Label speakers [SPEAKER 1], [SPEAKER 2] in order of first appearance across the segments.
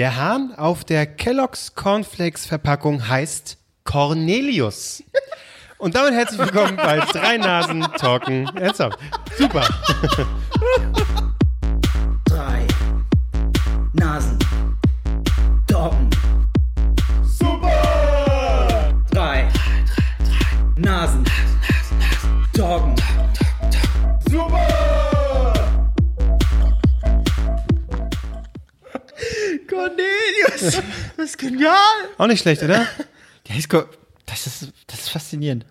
[SPEAKER 1] Der Hahn auf der Kellogg's Cornflakes Verpackung heißt Cornelius. Und damit herzlich willkommen bei Drei Nasen Talken. Ernsthaft. Super.
[SPEAKER 2] genial!
[SPEAKER 1] Auch nicht schlecht, oder?
[SPEAKER 2] Der ist go- das ist, das ist faszinierend.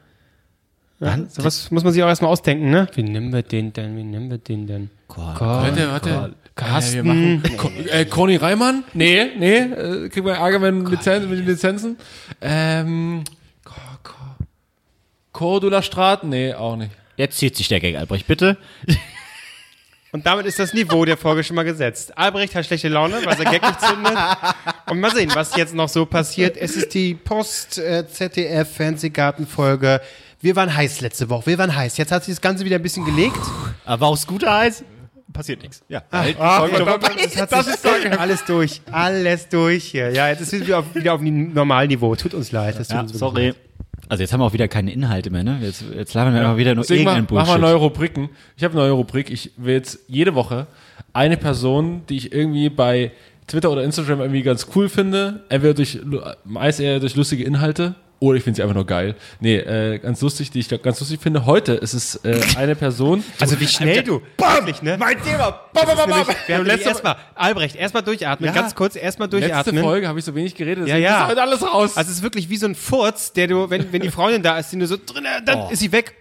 [SPEAKER 2] Dann,
[SPEAKER 1] So was muss man sich auch erstmal ausdenken, ne? Wie nennen wir den denn? Wie nennen wir den denn?
[SPEAKER 3] Warte, warte.
[SPEAKER 1] Carsten.
[SPEAKER 3] Äh, Ko äh, Conny Reimann? Nee, nee. Äh, kriegen wir Ärger mit, Lizen mit den Lizenzen. Ähm, Cordula Strat? Nee, auch nicht.
[SPEAKER 2] Jetzt zieht sich der Gag, Albrecht, bitte.
[SPEAKER 1] Und damit ist das Niveau der Folge schon mal gesetzt. Albrecht hat schlechte Laune, weil sein Gag nicht zündet. Und mal sehen, was jetzt noch so passiert. Es ist die Post-ZDF-Fernsehgarten-Folge. Wir waren heiß letzte Woche. Wir waren heiß. Jetzt hat sich das Ganze wieder ein bisschen gelegt.
[SPEAKER 2] Aber aufs Gute heißt, passiert nichts. Ja. Halt die
[SPEAKER 1] Ah,
[SPEAKER 2] Folge
[SPEAKER 1] verdammt,
[SPEAKER 2] vorbei.
[SPEAKER 1] das hat sich alles durch. Alles durch hier. Ja, jetzt ist es wieder auf, wieder auf dem Normalniveau. Tut uns leid. Das tut
[SPEAKER 2] Ja,
[SPEAKER 1] uns
[SPEAKER 2] sorry.
[SPEAKER 1] leid.
[SPEAKER 2] Also jetzt haben wir auch wieder keine Inhalte mehr, ne? Jetzt, jetzt labern wir immer wieder nur
[SPEAKER 3] Deswegen
[SPEAKER 2] irgendeinen Bullshit.
[SPEAKER 3] mal neue Rubriken. Ich habe eine neue Rubrik. Ich will jetzt jede Woche eine Person, die ich irgendwie bei Twitter oder Instagram irgendwie ganz cool finde, entweder durch, meist eher durch lustige Inhalte, oder ich finde sie einfach nur geil. Nee, äh, ganz lustig, die ich ganz lustig finde. Heute ist es äh, eine Person.
[SPEAKER 1] Also wie schnell du. Wirklich, ne?
[SPEAKER 2] Mein Thema!
[SPEAKER 1] Nämlich- Wir haben letzte erstmal, Albrecht, erstmal durchatmen, ganz kurz, erstmal
[SPEAKER 3] Letzte
[SPEAKER 1] durchatmen.
[SPEAKER 3] Folge habe ich so wenig geredet,
[SPEAKER 1] Ja, ja.
[SPEAKER 3] ist heute alles raus.
[SPEAKER 1] Also es ist wirklich wie so ein Furz, der du, wenn, wenn die Freundin da ist, die nur so drin, dann ist sie weg.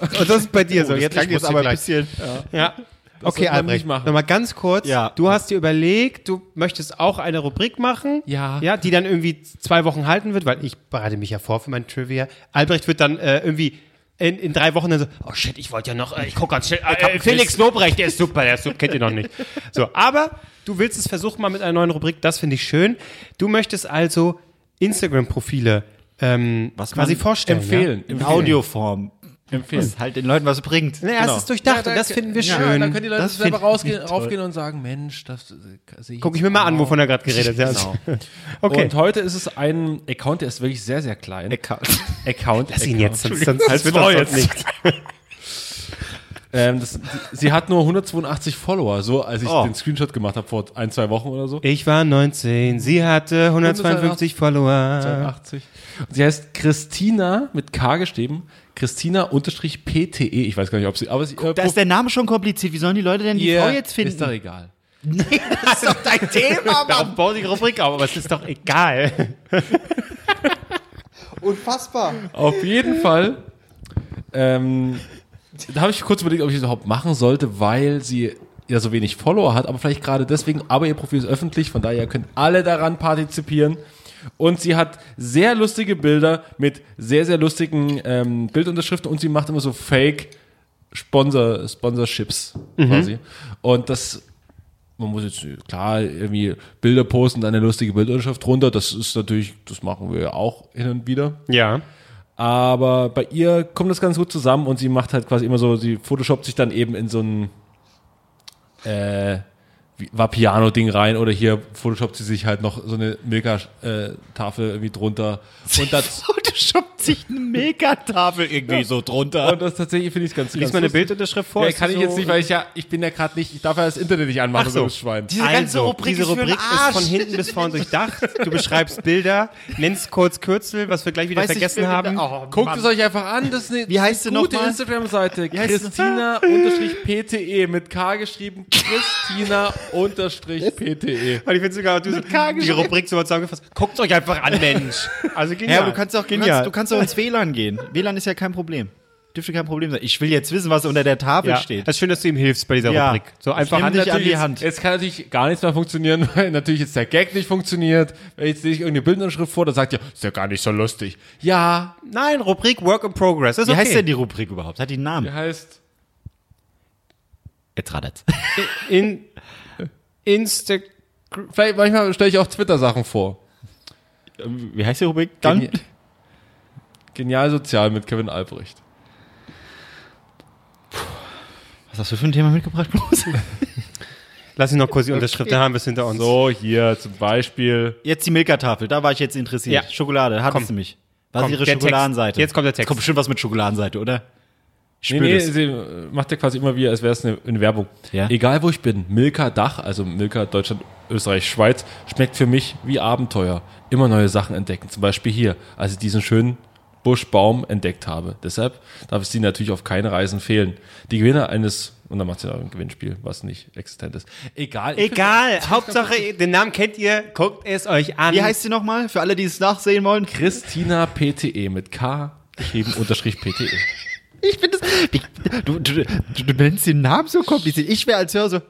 [SPEAKER 1] Und das ist bei dir so. Jetzt,
[SPEAKER 2] klang
[SPEAKER 1] ich
[SPEAKER 2] jetzt aber ein bisschen.
[SPEAKER 1] Ja. Okay,
[SPEAKER 3] sollte man
[SPEAKER 1] Albrecht,
[SPEAKER 3] nicht machen.
[SPEAKER 1] nochmal ganz kurz.
[SPEAKER 2] Ja.
[SPEAKER 1] Du hast dir überlegt, du möchtest auch eine Rubrik machen.
[SPEAKER 3] Ja.
[SPEAKER 1] Ja, die dann irgendwie zwei Wochen halten wird, weil ich bereite mich ja vor für mein Trivia. Albrecht wird dann äh, irgendwie in, in drei Wochen dann so, oh shit, ich wollte ja noch, äh, ich guck ganz schnell, äh, Felix Lobrecht, der ist super, der ist super, kennt ihr noch nicht. So, aber du willst es versuchen mal mit einer neuen Rubrik, das finde ich schön. Du möchtest also Instagram-Profile ähm,
[SPEAKER 2] Was
[SPEAKER 1] quasi
[SPEAKER 2] man
[SPEAKER 1] vorstellen.
[SPEAKER 3] empfehlen.
[SPEAKER 2] In Audioform.
[SPEAKER 3] Empfehlen.
[SPEAKER 2] Was halt den Leuten was bringt.
[SPEAKER 1] Ja? Naja, es ist durchdacht und das finden wir
[SPEAKER 3] Ja,
[SPEAKER 1] schön.
[SPEAKER 3] dann können die Leute
[SPEAKER 2] Das
[SPEAKER 3] selber rausgehen, raufgehen und sagen, Mensch, das äh, sehe ich
[SPEAKER 1] Guck ich mir mal an,
[SPEAKER 3] auch.
[SPEAKER 1] wovon er gerade geredet hat.
[SPEAKER 3] Genau.
[SPEAKER 1] Okay.
[SPEAKER 3] Und heute ist es ein Account, der ist wirklich sehr, sehr klein.
[SPEAKER 2] Account.
[SPEAKER 3] Account.
[SPEAKER 1] Lass ihn jetzt, sonst, sonst wird
[SPEAKER 3] Maul
[SPEAKER 1] das
[SPEAKER 3] jetzt.
[SPEAKER 1] nicht.
[SPEAKER 3] Ähm, das, sie hat nur 182 Follower, so als ich
[SPEAKER 2] Oh.
[SPEAKER 3] den Screenshot gemacht habe vor ein, zwei Wochen oder so.
[SPEAKER 1] Ich war 19, sie hatte 152 Follower.
[SPEAKER 3] 80. Und sie heißt Christina mit K geschrieben. Christina unterstrich PTE. Ich weiß gar nicht, ob sie, aber sie, äh,
[SPEAKER 2] Da ist der Name schon kompliziert. Wie sollen die Leute denn die
[SPEAKER 3] ihr-
[SPEAKER 2] Frau jetzt finden?
[SPEAKER 3] Ist doch egal.
[SPEAKER 2] das ist doch dein Thema,
[SPEAKER 1] Darauf baut die Rubrik auf, aber es ist doch egal.
[SPEAKER 2] Unfassbar.
[SPEAKER 3] Auf jeden Fall. Ähm, da habe ich kurz überlegt, ob ich das überhaupt machen sollte, weil sie ja so wenig Follower hat, aber vielleicht gerade deswegen, aber ihr Profil ist öffentlich, von daher könnt alle daran partizipieren. Und sie hat sehr lustige Bilder mit sehr, sehr lustigen ähm, Bildunterschriften und sie macht immer so Fake Sponsor, Sponsorships quasi. Und das, man muss jetzt klar irgendwie Bilder posten, eine lustige Bildunterschrift drunter. Das ist natürlich, das machen wir ja auch hin und wieder.
[SPEAKER 1] Ja.
[SPEAKER 3] Aber bei ihr kommt das ganz gut zusammen und sie macht halt quasi immer so, sie photoshoppt sich dann eben in so ein äh, wie- Vapiano-Ding rein oder hier photoshoppt sie sich halt noch so eine Milka-Tafel irgendwie drunter. Und das,
[SPEAKER 2] Photoshoppt sich eine Megatafel irgendwie so drunter.
[SPEAKER 3] und das tatsächlich finde ich ganz
[SPEAKER 1] Lies
[SPEAKER 3] ganz
[SPEAKER 1] mal eine
[SPEAKER 3] lustig.
[SPEAKER 1] Bildunterschrift vor.
[SPEAKER 3] Ja,
[SPEAKER 1] Ist
[SPEAKER 3] kann ich
[SPEAKER 1] so-
[SPEAKER 3] jetzt nicht, weil ich ja, ich bin ja gerade nicht, ich darf ja das Internet nicht anmachen,
[SPEAKER 1] Ach so.
[SPEAKER 3] so ein Schwein.
[SPEAKER 2] Diese ganze
[SPEAKER 1] Also,
[SPEAKER 2] Rubrik
[SPEAKER 1] diese
[SPEAKER 2] ist für
[SPEAKER 1] Rubrik
[SPEAKER 2] Arsch.
[SPEAKER 1] ist von hinten bis vorn durchdacht. Du beschreibst Bilder, nennst kurz Kürzel, was wir gleich wieder
[SPEAKER 2] Weiß ich,
[SPEAKER 1] vergessen haben.
[SPEAKER 2] Oh,
[SPEAKER 3] Guckt es euch einfach an, das ist eine
[SPEAKER 2] Wie heißt sie
[SPEAKER 3] gute? Instagram-Seite. Christina-PTE mit K geschrieben. Christina-PTE.
[SPEAKER 1] Weil ich finde sogar, du die Rubrik so zusammengefasst. Guckt euch einfach an, Mensch. Also genial.
[SPEAKER 2] Ja, du kannst auch, du
[SPEAKER 1] genial.
[SPEAKER 2] kannst, du kannst auch ins WLAN gehen. WLAN ist ja kein Problem. Dürfte kein Problem sein. Ich will jetzt wissen, was unter der Tafel
[SPEAKER 1] ja,
[SPEAKER 2] steht.
[SPEAKER 1] das ist schön, dass du ihm hilfst bei dieser
[SPEAKER 2] Ja.
[SPEAKER 1] Rubrik. So einfach an
[SPEAKER 2] die
[SPEAKER 3] Jetzt-
[SPEAKER 2] Hand.
[SPEAKER 3] Jetzt kann natürlich gar nichts mehr funktionieren, weil natürlich jetzt der Gag nicht funktioniert. Wenn jetzt sehe ich irgendeine Bildunterschrift vor, da sagt ihr, ist ja gar nicht so lustig. Ja,
[SPEAKER 1] Nein, Rubrik Work in Progress. Ist
[SPEAKER 2] Wie
[SPEAKER 1] okay.
[SPEAKER 2] heißt denn die Rubrik überhaupt? Hat die einen
[SPEAKER 3] die
[SPEAKER 2] Namen?
[SPEAKER 3] heißt
[SPEAKER 2] Jetzt ratet's.
[SPEAKER 1] In Insta
[SPEAKER 3] Vielleicht manchmal stelle ich auch Twitter-Sachen vor.
[SPEAKER 2] Wie heißt die Rubrik? Dann?
[SPEAKER 3] Geni- Genial sozial mit Kevin Albrecht.
[SPEAKER 2] Was hast du für ein Thema mitgebracht, Bruce?
[SPEAKER 1] Lass ihn noch kurz die Unterschrift, dann haben wir es hinter uns.
[SPEAKER 3] So, hier zum Beispiel.
[SPEAKER 2] Jetzt die Milka-Tafel, da war ich jetzt interessiert.
[SPEAKER 1] Ja.
[SPEAKER 2] Schokolade, hattest
[SPEAKER 1] Komm.
[SPEAKER 2] du mich. Was ist ihre
[SPEAKER 1] der Text.
[SPEAKER 2] Schokoladenseite?
[SPEAKER 1] Jetzt kommt der Text.
[SPEAKER 2] Kommt bestimmt was mit Schokoladenseite, oder? Ich
[SPEAKER 3] Nee, nee,
[SPEAKER 2] das.
[SPEAKER 3] sie macht ja quasi immer wieder, als wäre es eine, eine Werbung.
[SPEAKER 2] Ja.
[SPEAKER 3] Egal wo ich bin, Milka Dach, also Milka Deutschland, Österreich, Schweiz, schmeckt für mich wie Abenteuer. Immer neue Sachen entdecken. Zum Beispiel hier, als ich diesen schönen Buschbaum entdeckt habe. Deshalb darf es sie natürlich auf keine Reisen fehlen. Die Gewinner eines, und dann macht sie noch ein Gewinnspiel, was nicht existent ist. Egal.
[SPEAKER 1] Egal, Hauptsache, den Namen kennt ihr, guckt es euch an.
[SPEAKER 2] Wie heißt sie nochmal? Für alle, die es nachsehen wollen.
[SPEAKER 3] Christina PTE mit K geschrieben unterstrich. PTE.
[SPEAKER 2] Ich finde das. Du, du, du, du nennst den Namen so kompliziert. Ich wäre als Hörer so.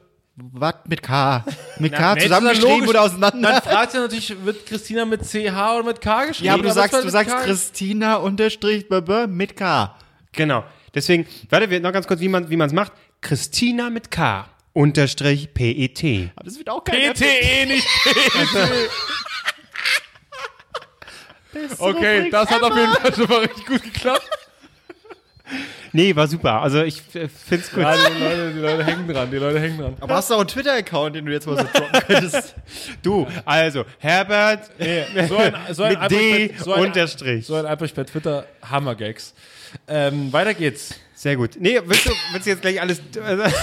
[SPEAKER 2] Was mit K? Mit K
[SPEAKER 3] Mensch,
[SPEAKER 2] zusammengeschrieben oder auseinander?
[SPEAKER 3] Dann fragt sie natürlich, wird Christina mit CH oder mit K geschrieben?
[SPEAKER 2] ja, aber du sagst, du sagst
[SPEAKER 3] K?
[SPEAKER 2] Christina unterstrich mit K.
[SPEAKER 1] Genau. Deswegen, warte, wir noch ganz kurz, wie man wie es macht. Christina mit K unterstrich PET.
[SPEAKER 2] Aber das wird auch kein
[SPEAKER 3] PTE, nicht PET. Okay, das hat auf jeden Fall schon mal richtig gut geklappt.
[SPEAKER 1] Nee, war super. Also ich äh, find's gut.
[SPEAKER 3] Ja, die Leute, die Leute hängen dran, die Leute hängen dran.
[SPEAKER 2] Aber hast du auch einen Twitter-Account, den du jetzt mal so droppen könntest?
[SPEAKER 1] Du, also Herbert
[SPEAKER 3] So ein, so ein
[SPEAKER 1] mit D
[SPEAKER 3] so ein,
[SPEAKER 1] unterstrich.
[SPEAKER 3] so ein Albrecht bei Twitter, Hammergags. Ähm, weiter geht's.
[SPEAKER 1] Sehr gut. Nee, willst du, willst du jetzt gleich alles. Also,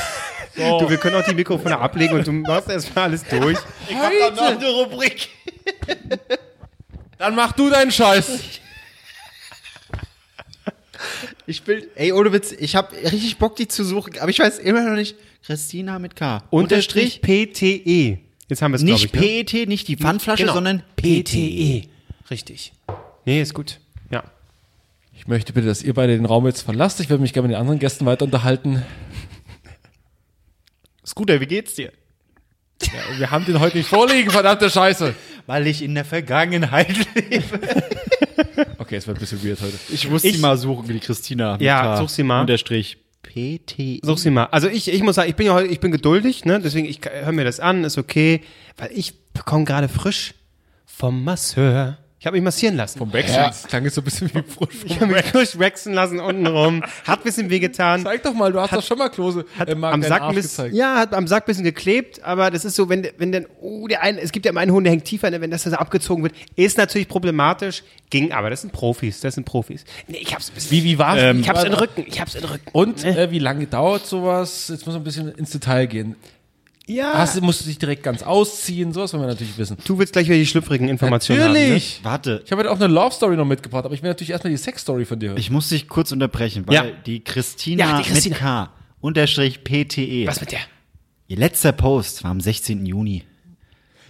[SPEAKER 1] Du, wir können auch die Mikrofone ablegen und du machst erstmal alles durch.
[SPEAKER 2] Ich hab da noch eine Rubrik.
[SPEAKER 3] Dann mach du deinen Scheiß.
[SPEAKER 2] Ich will, ey, ohne Witz, ich habe richtig Bock, die zu suchen, aber ich weiß immer noch nicht. Christina mit K.
[SPEAKER 1] Unterstrich PTE. Jetzt haben wir es,
[SPEAKER 2] Nicht
[SPEAKER 1] ich. ne?
[SPEAKER 2] PET, nicht die Pfandflasche,
[SPEAKER 1] Genau.
[SPEAKER 2] sondern PTE.
[SPEAKER 1] PTE. Richtig. Nee, ist gut. Ja.
[SPEAKER 3] Ich möchte bitte, dass ihr beide den Raum jetzt verlasst. Ich werde mich gerne mit den anderen Gästen weiter unterhalten.
[SPEAKER 2] Scooter, wie geht's dir?
[SPEAKER 3] Wir haben den heute nicht vorliegen, verdammte Scheiße.
[SPEAKER 2] Weil ich in der Vergangenheit lebe.
[SPEAKER 3] Okay, es wird ein bisschen weird heute.
[SPEAKER 2] Ich muss
[SPEAKER 1] Ich-
[SPEAKER 2] die mal suchen, wie die Christina.
[SPEAKER 1] Ja, such sie mal.
[SPEAKER 2] Unterstrich PTE.
[SPEAKER 1] Such sie mal. Also ich, ich muss sagen, ich bin ja heute, ich bin geduldig, ne? Deswegen, ich höre mir das an, ist okay. Weil ich bekomme gerade frisch vom Masseur. Ich habe mich massieren lassen.
[SPEAKER 3] Vom Wechsel. Das klang jetzt so ein bisschen wie frisch
[SPEAKER 1] Ich
[SPEAKER 3] vom
[SPEAKER 1] habe mich frisch wachsen lassen untenrum. Hat ein bisschen wehgetan.
[SPEAKER 3] Zeig doch mal, du hast doch schon mal Klose
[SPEAKER 1] Hat
[SPEAKER 3] äh, Marc,
[SPEAKER 1] am Sack bisschen,
[SPEAKER 3] gezeigt.
[SPEAKER 1] ja, hat am Sack ein bisschen geklebt, aber das ist so, wenn, wenn dann, oh, der eine, es gibt ja immer einen Hund, der hängt tiefer, ne, wenn das so abgezogen wird, ist natürlich problematisch, ging aber, das sind Profis, das sind Profis. Nee, ich hab's ein bisschen,
[SPEAKER 3] Wie, wie war's?
[SPEAKER 1] ich hab's in den Rücken, ich hab's in den Rücken.
[SPEAKER 3] Und äh, wie lange dauert sowas? Jetzt muss man ein bisschen ins Detail gehen.
[SPEAKER 1] Ja,
[SPEAKER 3] Hast, du- musst du dich direkt ganz ausziehen? Sowas wollen wir natürlich wissen.
[SPEAKER 1] du willst gleich wieder die schlüpfrigen Informationen
[SPEAKER 3] Natürlich.
[SPEAKER 2] Warte,
[SPEAKER 3] Ich habe heute auch eine Love Story noch mitgebracht, aber ich will natürlich erstmal die Sex Story von dir hören.
[SPEAKER 2] ich muss dich kurz unterbrechen, weil
[SPEAKER 1] Ja.
[SPEAKER 2] die Christina,
[SPEAKER 1] Ja, die Christina.
[SPEAKER 2] mit K. Unterstrich PTE.
[SPEAKER 1] haben, ne? Was mit der?
[SPEAKER 2] Ihr letzter Post war am 16. Juni.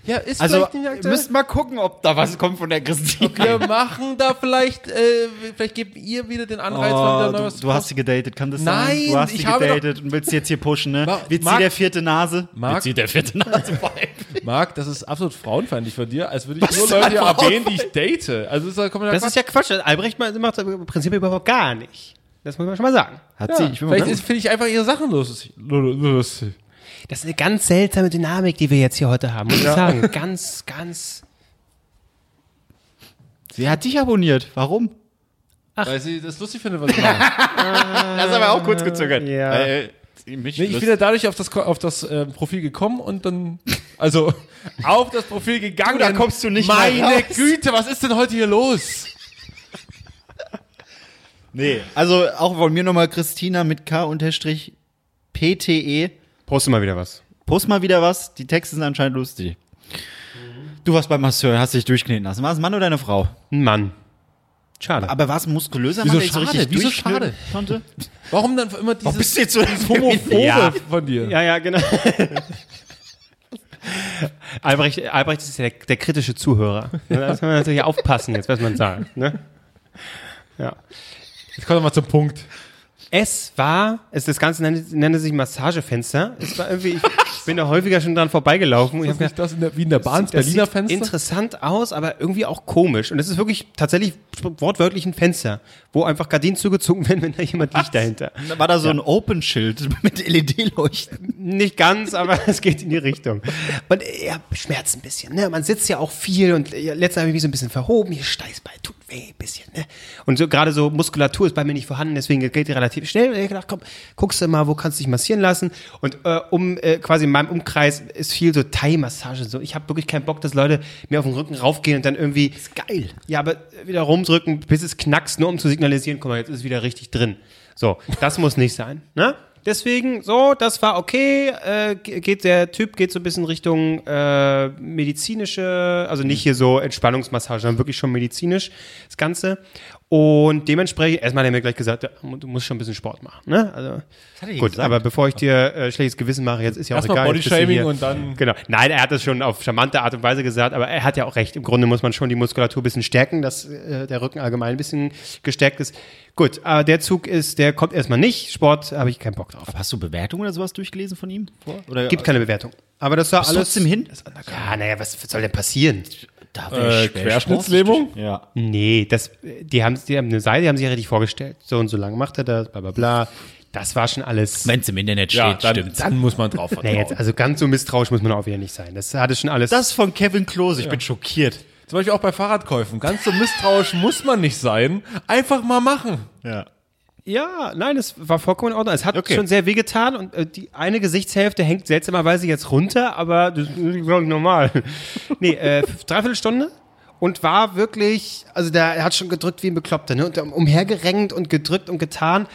[SPEAKER 3] Ja, ist
[SPEAKER 2] Also,
[SPEAKER 3] vielleicht
[SPEAKER 2] ihr müsst mal gucken, ob da was kommt von der Christina.
[SPEAKER 3] Wir machen da vielleicht, äh, vielleicht gebt ihr wieder den Anreiz,
[SPEAKER 2] Oh,
[SPEAKER 3] neu
[SPEAKER 2] du,
[SPEAKER 3] was
[SPEAKER 2] du hast sie gedatet, kann das
[SPEAKER 3] Nein,
[SPEAKER 2] sein? Du hast sie
[SPEAKER 3] ich habe
[SPEAKER 2] gedatet und willst sie jetzt hier pushen, ne?
[SPEAKER 3] Ma-
[SPEAKER 2] Wird sie
[SPEAKER 3] Marc-
[SPEAKER 2] der vierte Nase?
[SPEAKER 3] Marc-
[SPEAKER 2] Wird sie der vierte Nase?
[SPEAKER 3] Marc, das ist absolut frauenfeindlich von dir, als würde ich
[SPEAKER 2] Was
[SPEAKER 3] nur Leute erwähnen, die ich date. Also das ist, kommt
[SPEAKER 1] Das ist ja Quatsch, Albrecht macht das im Prinzip überhaupt gar nicht. Das muss man schon mal sagen.
[SPEAKER 2] Hat sie, ich bin
[SPEAKER 3] Vielleicht finde ich einfach ihre Sachen lustig. lustig.
[SPEAKER 1] Das ist eine ganz seltsame Dynamik, die wir jetzt hier heute haben, muss ich sagen. Ganz, ganz,
[SPEAKER 2] Sie hat dich abonniert. Warum?
[SPEAKER 3] Weil sie das lustig findet, was ich mache.
[SPEAKER 2] Das ist aber auch kurz gezögert.
[SPEAKER 1] ja.
[SPEAKER 2] Äh, sie mich
[SPEAKER 3] Nee, ich bin ja dadurch auf das, auf das ähm, Profil gekommen und dann, also auf das Profil gegangen.
[SPEAKER 2] Du, da kommst du nicht mehr
[SPEAKER 3] Meine
[SPEAKER 2] raus.
[SPEAKER 3] Güte, was ist denn heute hier los?
[SPEAKER 2] Nee. Also auch von mir nochmal Christina mit K unterstrich PTE.
[SPEAKER 1] Poste mal wieder was.
[SPEAKER 2] Post mal wieder was. Die Texte sind anscheinend lustig. Du warst beim Masseur, hast dich durchkneten lassen. War es ein Mann oder eine Frau?
[SPEAKER 1] Ein Mann. Schade.
[SPEAKER 2] Aber war es ein muskulöser
[SPEAKER 3] Wieso
[SPEAKER 2] Mann, der dich
[SPEAKER 3] schade?
[SPEAKER 2] so
[SPEAKER 3] Wieso schade?
[SPEAKER 2] konnte?
[SPEAKER 3] Warum dann immer dieses
[SPEAKER 2] bist du jetzt so
[SPEAKER 3] homophobe
[SPEAKER 1] Ja.
[SPEAKER 3] von dir?
[SPEAKER 1] Ja, ja, genau. Albrecht, Albrecht ist ja der, der kritische Zuhörer. Da muss man natürlich aufpassen jetzt, was man sagt. Ne? Ja.
[SPEAKER 3] Jetzt kommt er mal zum Punkt.
[SPEAKER 1] Es war, es, das Ganze nannte, nannte sich Massagefenster. Es war irgendwie, ich bin da häufiger schon dran vorbeigelaufen
[SPEAKER 3] Ist
[SPEAKER 1] habe
[SPEAKER 3] nicht das in der, wie in der Bahn, das
[SPEAKER 1] das
[SPEAKER 3] Berliner
[SPEAKER 1] sieht
[SPEAKER 3] Fenster?
[SPEAKER 1] interessant aus, aber irgendwie auch komisch. Und es ist wirklich tatsächlich wortwörtlich ein Fenster, wo einfach Gardinen zugezogen werden, wenn da jemand liegt dahinter.
[SPEAKER 2] Da war da so ein Open-Schild mit LED-Leuchten.
[SPEAKER 1] Nicht ganz, aber es geht in die Richtung. Und ja, schmerzt ein bisschen. Ne? Man sitzt ja auch viel und ja, letztens habe ich mich so ein bisschen verhoben. Hier Steißbein tut weh. bisschen, ne? Und so gerade so Muskulatur ist bei mir nicht vorhanden, deswegen geht die relativ schnell. Und ich gedacht, komm, guckst du mal, wo kannst du dich massieren lassen? Und äh, um äh, quasi in meinem Umkreis ist viel so Thai-Massage. So, ich habe wirklich keinen Bock, dass Leute mir auf den Rücken raufgehen und dann irgendwie. ist
[SPEAKER 2] geil.
[SPEAKER 1] Ja, aber wieder rumdrücken, bis es knackst, nur um zu signalisieren, guck mal, jetzt ist es wieder richtig drin. So, das muss nicht sein, ne? Deswegen, so, das war okay. Äh, ge- geht der Typ geht so ein bisschen Richtung äh, medizinische, also nicht hier so Entspannungsmassage, sondern wirklich schon medizinisch das Ganze. Und dementsprechend, erstmal hat er mir gleich gesagt, du musst schon ein bisschen Sport machen. Ne? Also,
[SPEAKER 2] er
[SPEAKER 1] gut,
[SPEAKER 2] gesagt?
[SPEAKER 1] aber bevor ich dir äh, schlechtes Gewissen mache, jetzt ist ja auch
[SPEAKER 3] Erstmal
[SPEAKER 1] egal.
[SPEAKER 3] Bodyshaming und dann-
[SPEAKER 1] Genau. Nein, er hat das schon auf charmante Art und Weise gesagt, aber er hat ja auch recht. Im Grunde muss man schon die Muskulatur ein bisschen stärken, dass äh, der Rücken allgemein ein bisschen gestärkt ist. Gut, aber der Zug ist, der kommt erstmal nicht. Sport habe ich keinen Bock drauf.
[SPEAKER 2] Aber hast du Bewertungen oder sowas durchgelesen von ihm? Vor? Oder
[SPEAKER 1] Gibt keine Bewertung. Aber das war alles.
[SPEAKER 2] trotzdem hin?
[SPEAKER 1] Ja, naja, was soll denn passieren?
[SPEAKER 2] Da
[SPEAKER 3] Äh, Querschnittslähmung?
[SPEAKER 2] Ja.
[SPEAKER 1] Nee, das, die haben, die haben eine Seite, die haben sich ja richtig vorgestellt. So und so lange macht er das, bla bla bla. Das war schon alles.
[SPEAKER 2] Wenn es im Internet steht,
[SPEAKER 3] Ja, dann,
[SPEAKER 2] stimmt's.
[SPEAKER 3] dann muss man drauf vertrauen.
[SPEAKER 1] Nee, jetzt, also ganz so misstrauisch muss man auch wieder nicht sein. Das hatte schon alles.
[SPEAKER 2] Das von Kevin Klose, ich bin schockiert.
[SPEAKER 3] Zum Beispiel auch bei Fahrradkäufen. Ganz so misstrauisch muss man nicht sein. Einfach mal machen.
[SPEAKER 2] Ja.
[SPEAKER 1] Ja, nein, es war vollkommen in Ordnung. Es hat
[SPEAKER 2] Okay.
[SPEAKER 1] schon sehr wehgetan und äh, die eine Gesichtshälfte hängt seltsamerweise jetzt runter, aber das ist, glaube ich, normal. nee, äh, dreiviertel Stunde und war wirklich, also da, er hat schon gedrückt wie ein Bekloppter, ne? Und umhergerenkt und gedrückt und getan.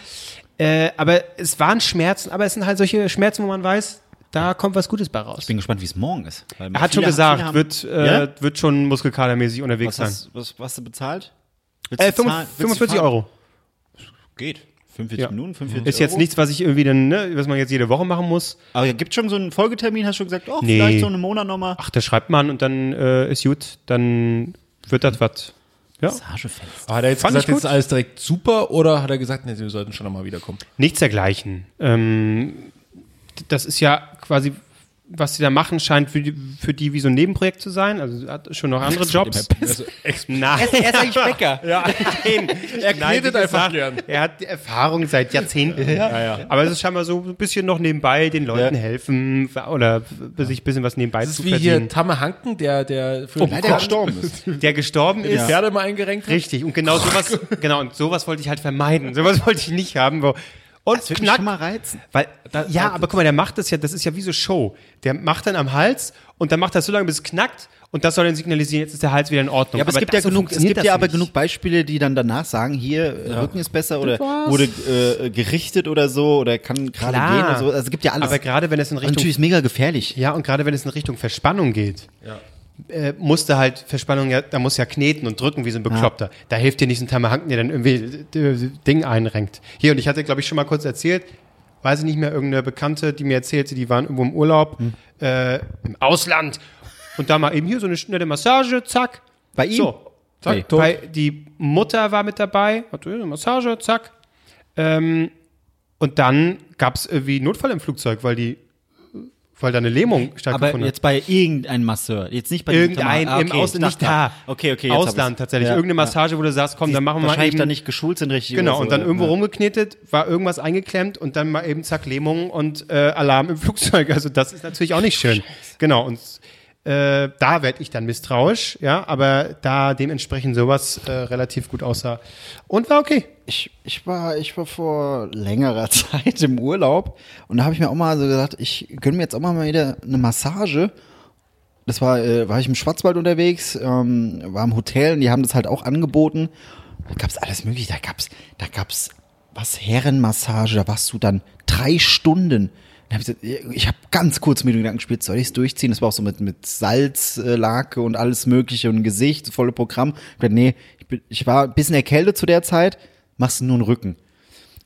[SPEAKER 1] Äh, aber es waren Schmerzen, aber es sind halt solche Schmerzen, wo man weiß, da kommt was Gutes bei raus.
[SPEAKER 2] Ich bin gespannt, wie es morgen ist. Weil
[SPEAKER 1] Er hat schon gesagt,
[SPEAKER 2] haben-
[SPEAKER 1] wird, äh,
[SPEAKER 2] Ja?
[SPEAKER 1] wird schon muskelkatermäßig unterwegs
[SPEAKER 2] was,
[SPEAKER 1] sein.
[SPEAKER 2] hast, was, was du bezahlt?
[SPEAKER 1] Äh,
[SPEAKER 2] du zahlen?
[SPEAKER 1] 45
[SPEAKER 2] Willst du fahren?
[SPEAKER 1] Euro.
[SPEAKER 2] Geht. 45
[SPEAKER 1] Ja.
[SPEAKER 2] Minuten, 45
[SPEAKER 1] Ist jetzt
[SPEAKER 2] Euro.
[SPEAKER 1] nichts, was ich irgendwie dann, ne, was man jetzt jede Woche machen muss.
[SPEAKER 2] Aber ja, gibt schon so einen Folgetermin, hast du schon gesagt, oh,
[SPEAKER 1] Nee.
[SPEAKER 2] vielleicht so einen Monat nochmal.
[SPEAKER 1] Ach, da schreibt man und dann äh, ist gut, dann wird das was. Ja.
[SPEAKER 2] Massagefest.
[SPEAKER 3] Hat er jetzt
[SPEAKER 1] Fand
[SPEAKER 3] gesagt, jetzt ist alles direkt super oder hat er gesagt, nee, wir sollten schon nochmal wiederkommen?
[SPEAKER 1] Nichts dergleichen. Ähm, das ist ja quasi, was sie da machen, scheint für die, für die wie so ein Nebenprojekt zu sein. Also er hat schon noch andere Jobs.
[SPEAKER 3] Also,
[SPEAKER 1] Nein.
[SPEAKER 2] Er ist eigentlich Bäcker.
[SPEAKER 1] Ja, nein.
[SPEAKER 3] Er knetet einfach
[SPEAKER 1] gesagt,
[SPEAKER 3] gern.
[SPEAKER 1] Er hat die Erfahrung seit Jahrzehnten. Aber es ist scheinbar so ein bisschen noch nebenbei den Leuten helfen oder sich ein bisschen was nebenbei
[SPEAKER 3] das
[SPEAKER 1] zu
[SPEAKER 3] ist wie
[SPEAKER 1] verdienen.
[SPEAKER 3] hier Tamme Hanken, der, der für
[SPEAKER 1] Oh,
[SPEAKER 3] die
[SPEAKER 1] der
[SPEAKER 2] gestorben ist.
[SPEAKER 1] der gestorben ist.
[SPEAKER 3] Pferde mal eingerenkt hat.
[SPEAKER 1] Richtig, und genau sowas, genau, und sowas wollte ich halt vermeiden. Sowas wollte ich nicht haben. Wo, und
[SPEAKER 2] Das wird mich
[SPEAKER 1] knack,
[SPEAKER 2] schon mal reizen.
[SPEAKER 1] weil, ja, aber guck mal, der macht das ja, das ist ja wie so Show. Der macht dann am Hals und dann macht er so lange, bis es knackt und das soll dann signalisieren, jetzt ist der Hals wieder in Ordnung.
[SPEAKER 2] Ja, aber, es gibt ja genug, es gibt ja aber
[SPEAKER 1] nicht.
[SPEAKER 2] genug Beispiele, die dann danach sagen, hier, äh, Rücken ist besser oder wurde äh, gerichtet oder so oder kann gerade
[SPEAKER 1] Klar.
[SPEAKER 2] gehen oder so. Also es gibt ja alles.
[SPEAKER 1] Aber gerade wenn es in
[SPEAKER 2] Und
[SPEAKER 1] Richtung
[SPEAKER 2] natürlich ist mega gefährlich.
[SPEAKER 1] Ja, und gerade wenn es in Richtung Verspannung geht, äh, musste halt Verspannung ja, da muss ja kneten und drücken wie so ein Bekloppter. Da hilft dir nicht so ein Tamahanken, der dann irgendwie äh, Ding einrenkt. Hier, und ich hatte, glaube ich, schon mal kurz erzählt, weiß ich nicht mehr, irgendeine Bekannte, die mir erzählte, die waren irgendwo im Urlaub, äh, im Ausland. Und da mal eben hier so eine schnelle Massage, zack.
[SPEAKER 2] Bei ihm?
[SPEAKER 1] So. Zack,
[SPEAKER 2] Hey.
[SPEAKER 1] bei, die Mutter war mit dabei, hatte eine Massage, zack. Ähm, und dann gab es irgendwie Notfall im Flugzeug, weil die, weil da eine Lähmung stattgefunden
[SPEAKER 2] Aber
[SPEAKER 1] hat.
[SPEAKER 2] jetzt bei irgendeinem Masseur, jetzt nicht bei diesem
[SPEAKER 1] Irgendein
[SPEAKER 2] Tama- Ah,
[SPEAKER 1] im Ausland,
[SPEAKER 2] ich
[SPEAKER 1] nicht da.
[SPEAKER 2] Okay, okay.
[SPEAKER 1] Ausland tatsächlich.
[SPEAKER 2] Ja,
[SPEAKER 1] Irgendeine. Massage, wo du sagst, komm, dann machen wir mal
[SPEAKER 2] Wahrscheinlich
[SPEAKER 1] eben.
[SPEAKER 2] dann nicht geschult sind richtig.
[SPEAKER 1] Genau,
[SPEAKER 2] oder so,
[SPEAKER 1] und dann
[SPEAKER 2] ja.
[SPEAKER 1] irgendwo
[SPEAKER 2] Ja.
[SPEAKER 1] rumgeknetet, war irgendwas eingeklemmt und dann mal eben zack, Lähmung und äh, Alarm im Flugzeug. Also das ist natürlich auch nicht schön. Genau, und äh, da werde ich dann misstrauisch, ja, aber da dementsprechend sowas äh, relativ gut aussah. Und war okay.
[SPEAKER 2] Ich, ich, war, ich war vor längerer Zeit im Urlaub und da habe ich mir auch mal so gesagt, ich gönne mir jetzt auch mal wieder eine Massage. Das war, äh, war ich im Schwarzwald unterwegs, ähm, war im Hotel und die haben das halt auch angeboten. Da gab's alles mögliche, da gab's, da gab's was Herrenmassage, da warst du dann drei Stunden. Dann hab ich gesagt, ich habe ganz kurz mit den Gedanken gespielt, soll ich es durchziehen? Das war auch so mit, mit Salzlake und alles mögliche und Gesicht, das volle Programm. Ich gedacht, nee, ich, bin, ich war ein bisschen erkältet zu der Zeit, machst du nur einen Rücken.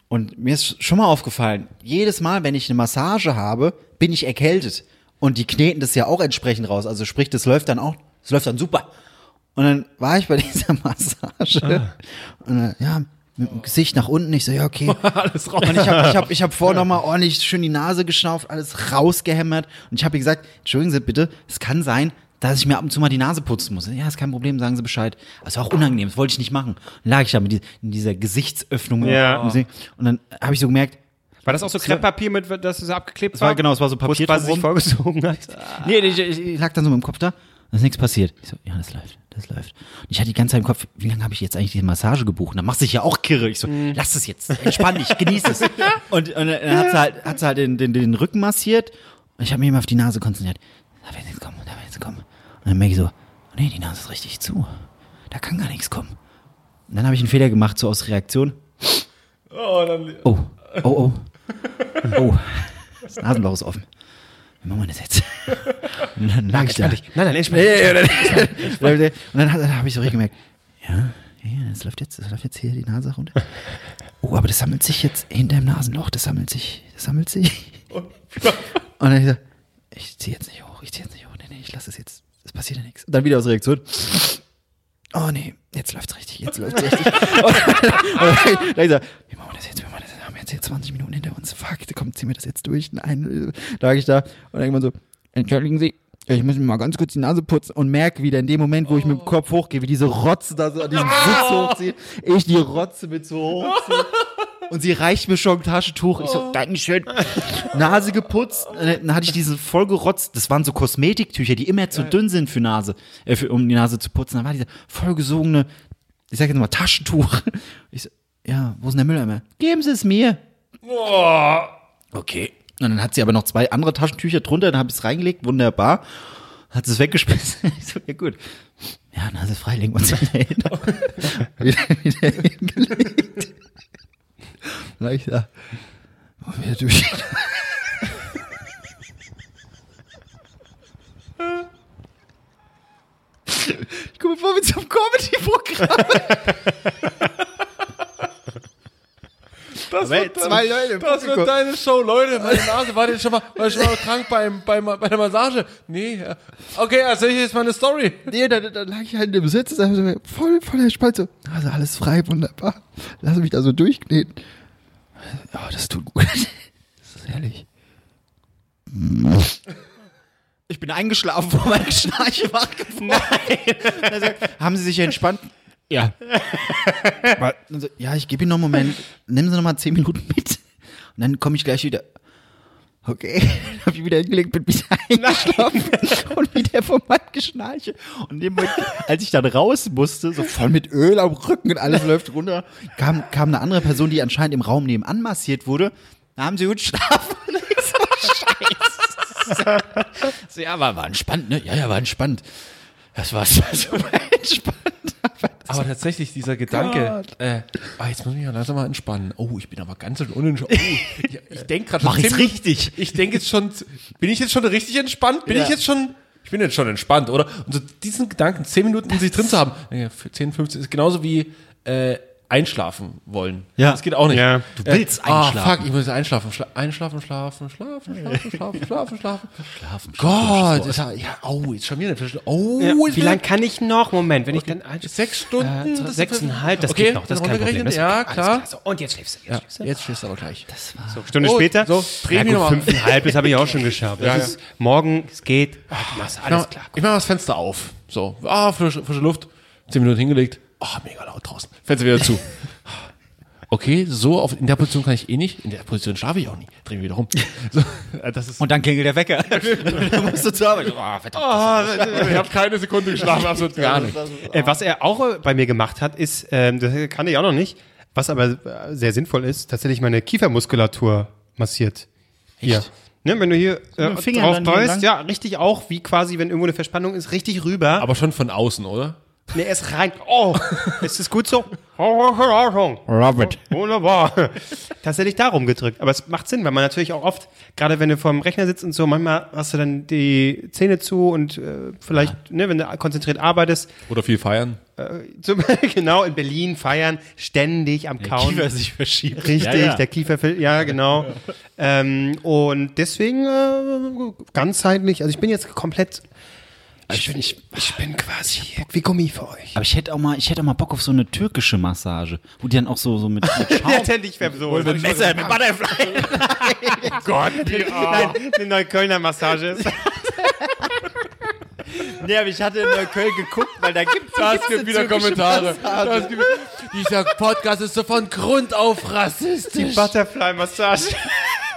[SPEAKER 2] Und mir ist schon mal aufgefallen, jedes Mal, wenn ich eine Massage habe, bin ich erkältet. Und die kneten das ja auch entsprechend raus. Also sprich, das läuft dann auch, das läuft dann super. Und dann war ich bei dieser Massage und dann, ja, mit dem Gesicht nach unten. Ich so, ja, okay.
[SPEAKER 3] Alles raus.
[SPEAKER 2] Und ich habe ich hab, ich hab vorher noch mal ordentlich schön die Nase geschnauft, alles rausgehämmert. Und ich habe ihr gesagt, entschuldigen Sie bitte, es kann sein, dass ich mir ab und zu mal die Nase putzen muss. Ja, ist kein Problem, sagen Sie Bescheid. War auch unangenehm, das wollte ich nicht machen. Dann lag ich da mit in dieser Gesichtsöffnung.
[SPEAKER 1] Ja.
[SPEAKER 2] Und dann habe ich so gemerkt,
[SPEAKER 1] War das auch so Krepppapier, mit, das so abgeklebt
[SPEAKER 2] war- genau, es war so Papier
[SPEAKER 1] quasi sich vorgezogen hat?
[SPEAKER 2] nee, ich, ich, ich lag dann so mit dem Kopf da. Ist nichts passiert. Ich so, ja, das läuft, das läuft. Und ich hatte die ganze Zeit im Kopf, wie lange habe ich jetzt eigentlich diese Massage gebucht? Und dann machst du dich ja auch kirre. Ich so, lass es jetzt, entspann dich, genieß es. Und, und dann hat sie halt, hat sie halt den, den, den Rücken massiert und ich habe mich immer auf die Nase konzentriert. Da wird jetzt kommen, da wird jetzt kommen. Und dann merke ich so, oh nee, die Nase ist richtig zu. Da kann gar nichts kommen. Und dann habe ich einen Fehler gemacht, so aus Reaktion.
[SPEAKER 3] Oh, dann,
[SPEAKER 2] Oh, oh, oh. Oh, das Nasenloch ist offen. Wie machen wir das jetzt? Und dann lag ich da.
[SPEAKER 1] Nein, nein, entspann dich.
[SPEAKER 2] Und dann, habe ich so richtig gemerkt, ja, ja, das läuft jetzt, das läuft jetzt hier die Nase runter. Oh, aber das sammelt sich jetzt hinter dem Nasenloch, das sammelt sich, das sammelt sich. Und dann ich so, ich ziehe jetzt nicht hoch, ich ziehe jetzt nicht hoch, nee, nee, ich lasse es jetzt, es passiert ja nichts. Und dann wieder aus Reaktion, oh nee, jetzt läuft's richtig, jetzt läuft's richtig. und dann, dann ich so, wie machen wir das jetzt, wie machen haben jetzt hier 20 Minuten hinter uns, fuck, komm, ziehen wir das jetzt durch. Nein, da lag ich da und dann irgendwann so, entschuldigen Sie, ich muss mir mal ganz kurz die Nase putzen und merke wieder in dem Moment, wo ich mit dem Kopf hochgehe, wie diese Rotze da so an diesem Sitz hochzieht, ich die Rotze mit so hochziehe. Und sie reicht mir schon ein Taschentuch. Ich so, Dankeschön. Nase geputzt. Äh, Dann hatte ich diese vollgerotzt. Das waren so Kosmetiktücher, die immer zu dünn sind für Nase, äh, für, um die Nase zu putzen. Dann war diese vollgesogene, ich sag jetzt mal Taschentuch. Ich so, ja, wo ist denn der Mülleimer? Geben Sie es mir. Okay. Und dann hat sie aber noch zwei andere Taschentücher drunter, dann habe ich es reingelegt, wunderbar. Hat es weggeschmissen. Ich so, ja gut. Ja, Nase frei, legen wir uns wieder hin. wieder, wieder hingelegt. Dann lag ich da. Und wieder durch. Ich komme vor so einem Comedy-Programm.
[SPEAKER 3] Das
[SPEAKER 2] Aber zwei Leute im
[SPEAKER 3] Das
[SPEAKER 2] Publikum.
[SPEAKER 3] wird deine Show, Leute. Meine Nase war jetzt schon mal, war schon mal krank beim, beim, bei der Massage. Nee, ja. okay, erzähl ich jetzt meine Story.
[SPEAKER 2] Nee, dann, dann lag ich halt im Sitz, da voll, voll entspannt, so, also alles frei, wunderbar. Lass mich da so durchkneten. Ja, das tut gut. Das ist herrlich. Ich bin eingeschlafen vor meinem Schnarche wach geworden. Nein. Also, haben Sie sich entspannt? Ja. Aber, also, ja, ich gebe Ihnen noch einen Moment. Nehmen Sie noch mal zehn Minuten mit. Und dann komme ich gleich wieder. Okay, dann habe ich wieder hingelegt, bin wieder eingeschlafen und wieder vom Mann geschnarche. Und dem Moment, als ich dann raus musste, so voll mit Öl am Rücken und alles läuft runter, kam, kam eine andere Person, die anscheinend im Raum nebenan massiert wurde. Da haben sie gut schlafen. So, scheiße. So, ja, war, war entspannt, ne? Ja, ja, war entspannt. Das war super entspannt.
[SPEAKER 3] Aber tatsächlich, dieser Gedanke, äh, ah, jetzt muss ich mich ja langsam mal entspannen. Oh, ich bin aber ganz schön unentspannt. Oh, ich, ich denke gerade schon.
[SPEAKER 2] Mach ich's richtig.
[SPEAKER 3] Ich denke jetzt schon, bin ich jetzt schon richtig entspannt? Bin
[SPEAKER 2] Ja.
[SPEAKER 3] ich jetzt schon, ich bin jetzt schon entspannt, oder? Und so diesen Gedanken, zehn Minuten in sich drin zu haben, ja, für 10, 15, ist genauso wie, äh, einschlafen wollen.
[SPEAKER 2] Ja.
[SPEAKER 3] Das geht auch nicht.
[SPEAKER 1] Ja.
[SPEAKER 2] Du willst
[SPEAKER 3] Ah,
[SPEAKER 2] einschlafen.
[SPEAKER 3] fuck, ich muss jetzt einschlafen. Schla einschlafen, schlafen, schlafen, schlafen, schlafen, schlafen, schlafen.
[SPEAKER 2] Schlafen.
[SPEAKER 3] Gott, ist ja, ja, oh, jetzt schon wieder eine Viertelstunde. Oh,
[SPEAKER 1] Ja, wie lange kann ich noch? Moment, wenn ich dann ein,
[SPEAKER 3] Sechs Stunden?
[SPEAKER 1] äh,
[SPEAKER 3] Das
[SPEAKER 1] sechseinhalb, das
[SPEAKER 3] okay,
[SPEAKER 1] geht noch, das ist kein Problem. Das
[SPEAKER 3] ja,
[SPEAKER 1] okay.
[SPEAKER 3] klar.
[SPEAKER 1] Alles So, und jetzt schläfst du. Jetzt
[SPEAKER 3] Ja,
[SPEAKER 1] schläfst du.
[SPEAKER 3] jetzt stehst du aber gleich.
[SPEAKER 1] So, Stunde
[SPEAKER 3] Oh,
[SPEAKER 1] später.
[SPEAKER 3] so, dreh
[SPEAKER 1] ja, fünfeinhalb, das habe ich auch schon geschafft. Das
[SPEAKER 3] Ja,
[SPEAKER 1] ist morgen, es geht. Alles klar.
[SPEAKER 3] ich mach das Fenster auf. So, ah, frische Luft. Zehn Minuten hingelegt. Ah, mega laut draußen. Fenster wieder zu. Okay, so auf, in der Position kann ich eh nicht. In der Position schlafe ich auch nie. Dreh mich wieder rum. So, äh, das ist,
[SPEAKER 2] Und dann klingelt der Wecker. dann musst du zur Arbeit. Oh, verdammt.
[SPEAKER 3] ich habe keine Sekunde geschlafen, absolut gar nicht.
[SPEAKER 1] Äh, was er auch bei mir gemacht hat, ist, ähm, das kannte ich auch noch nicht, was aber äh, sehr sinnvoll ist, tatsächlich meine Kiefermuskulatur massiert. Hier. Ne, wenn du hier äh, drauf beißt, ja, richtig auch, wie quasi, wenn irgendwo eine Verspannung ist, richtig rüber.
[SPEAKER 3] Aber schon von außen, oder?
[SPEAKER 1] Ne, er ist rein. Oh, ist das gut so? Robert. Wunderbar. Tatsächlich darum gedrückt. Aber es macht Sinn, weil man natürlich auch oft, gerade wenn du vor dem Rechner sitzt und so, manchmal hast du dann die Zähne zu und äh, vielleicht, ne, wenn du konzentriert arbeitest,
[SPEAKER 3] Oder viel feiern.
[SPEAKER 1] zum, genau, in Berlin feiern, ständig am Kauen.
[SPEAKER 2] Kiefer sich verschiebt.
[SPEAKER 1] Richtig,
[SPEAKER 2] Ja, ja.
[SPEAKER 1] der Kiefer, ja, genau. Ähm, und deswegen äh, ganzheitlich, also ich bin jetzt komplett, ich bin, ich, ich bin quasi wie Gummi für euch.
[SPEAKER 2] Aber ich hätte auch mal, ich hätte auch mal Bock auf so eine türkische Massage, wo die dann auch so, so mit, mit Schaum.
[SPEAKER 1] Letztendlich wäre so. Mit
[SPEAKER 2] Messer, mit Butterfly.
[SPEAKER 1] Gott, nein, eine Neuköllner Massage ist.
[SPEAKER 2] nee, aber ich hatte in Neukölln geguckt, weil da gibt's
[SPEAKER 3] Das gibt wieder Kommentare. Das gibt, dieser Podcast ist so von Grund auf rassistisch.
[SPEAKER 1] Butterfly-Massage.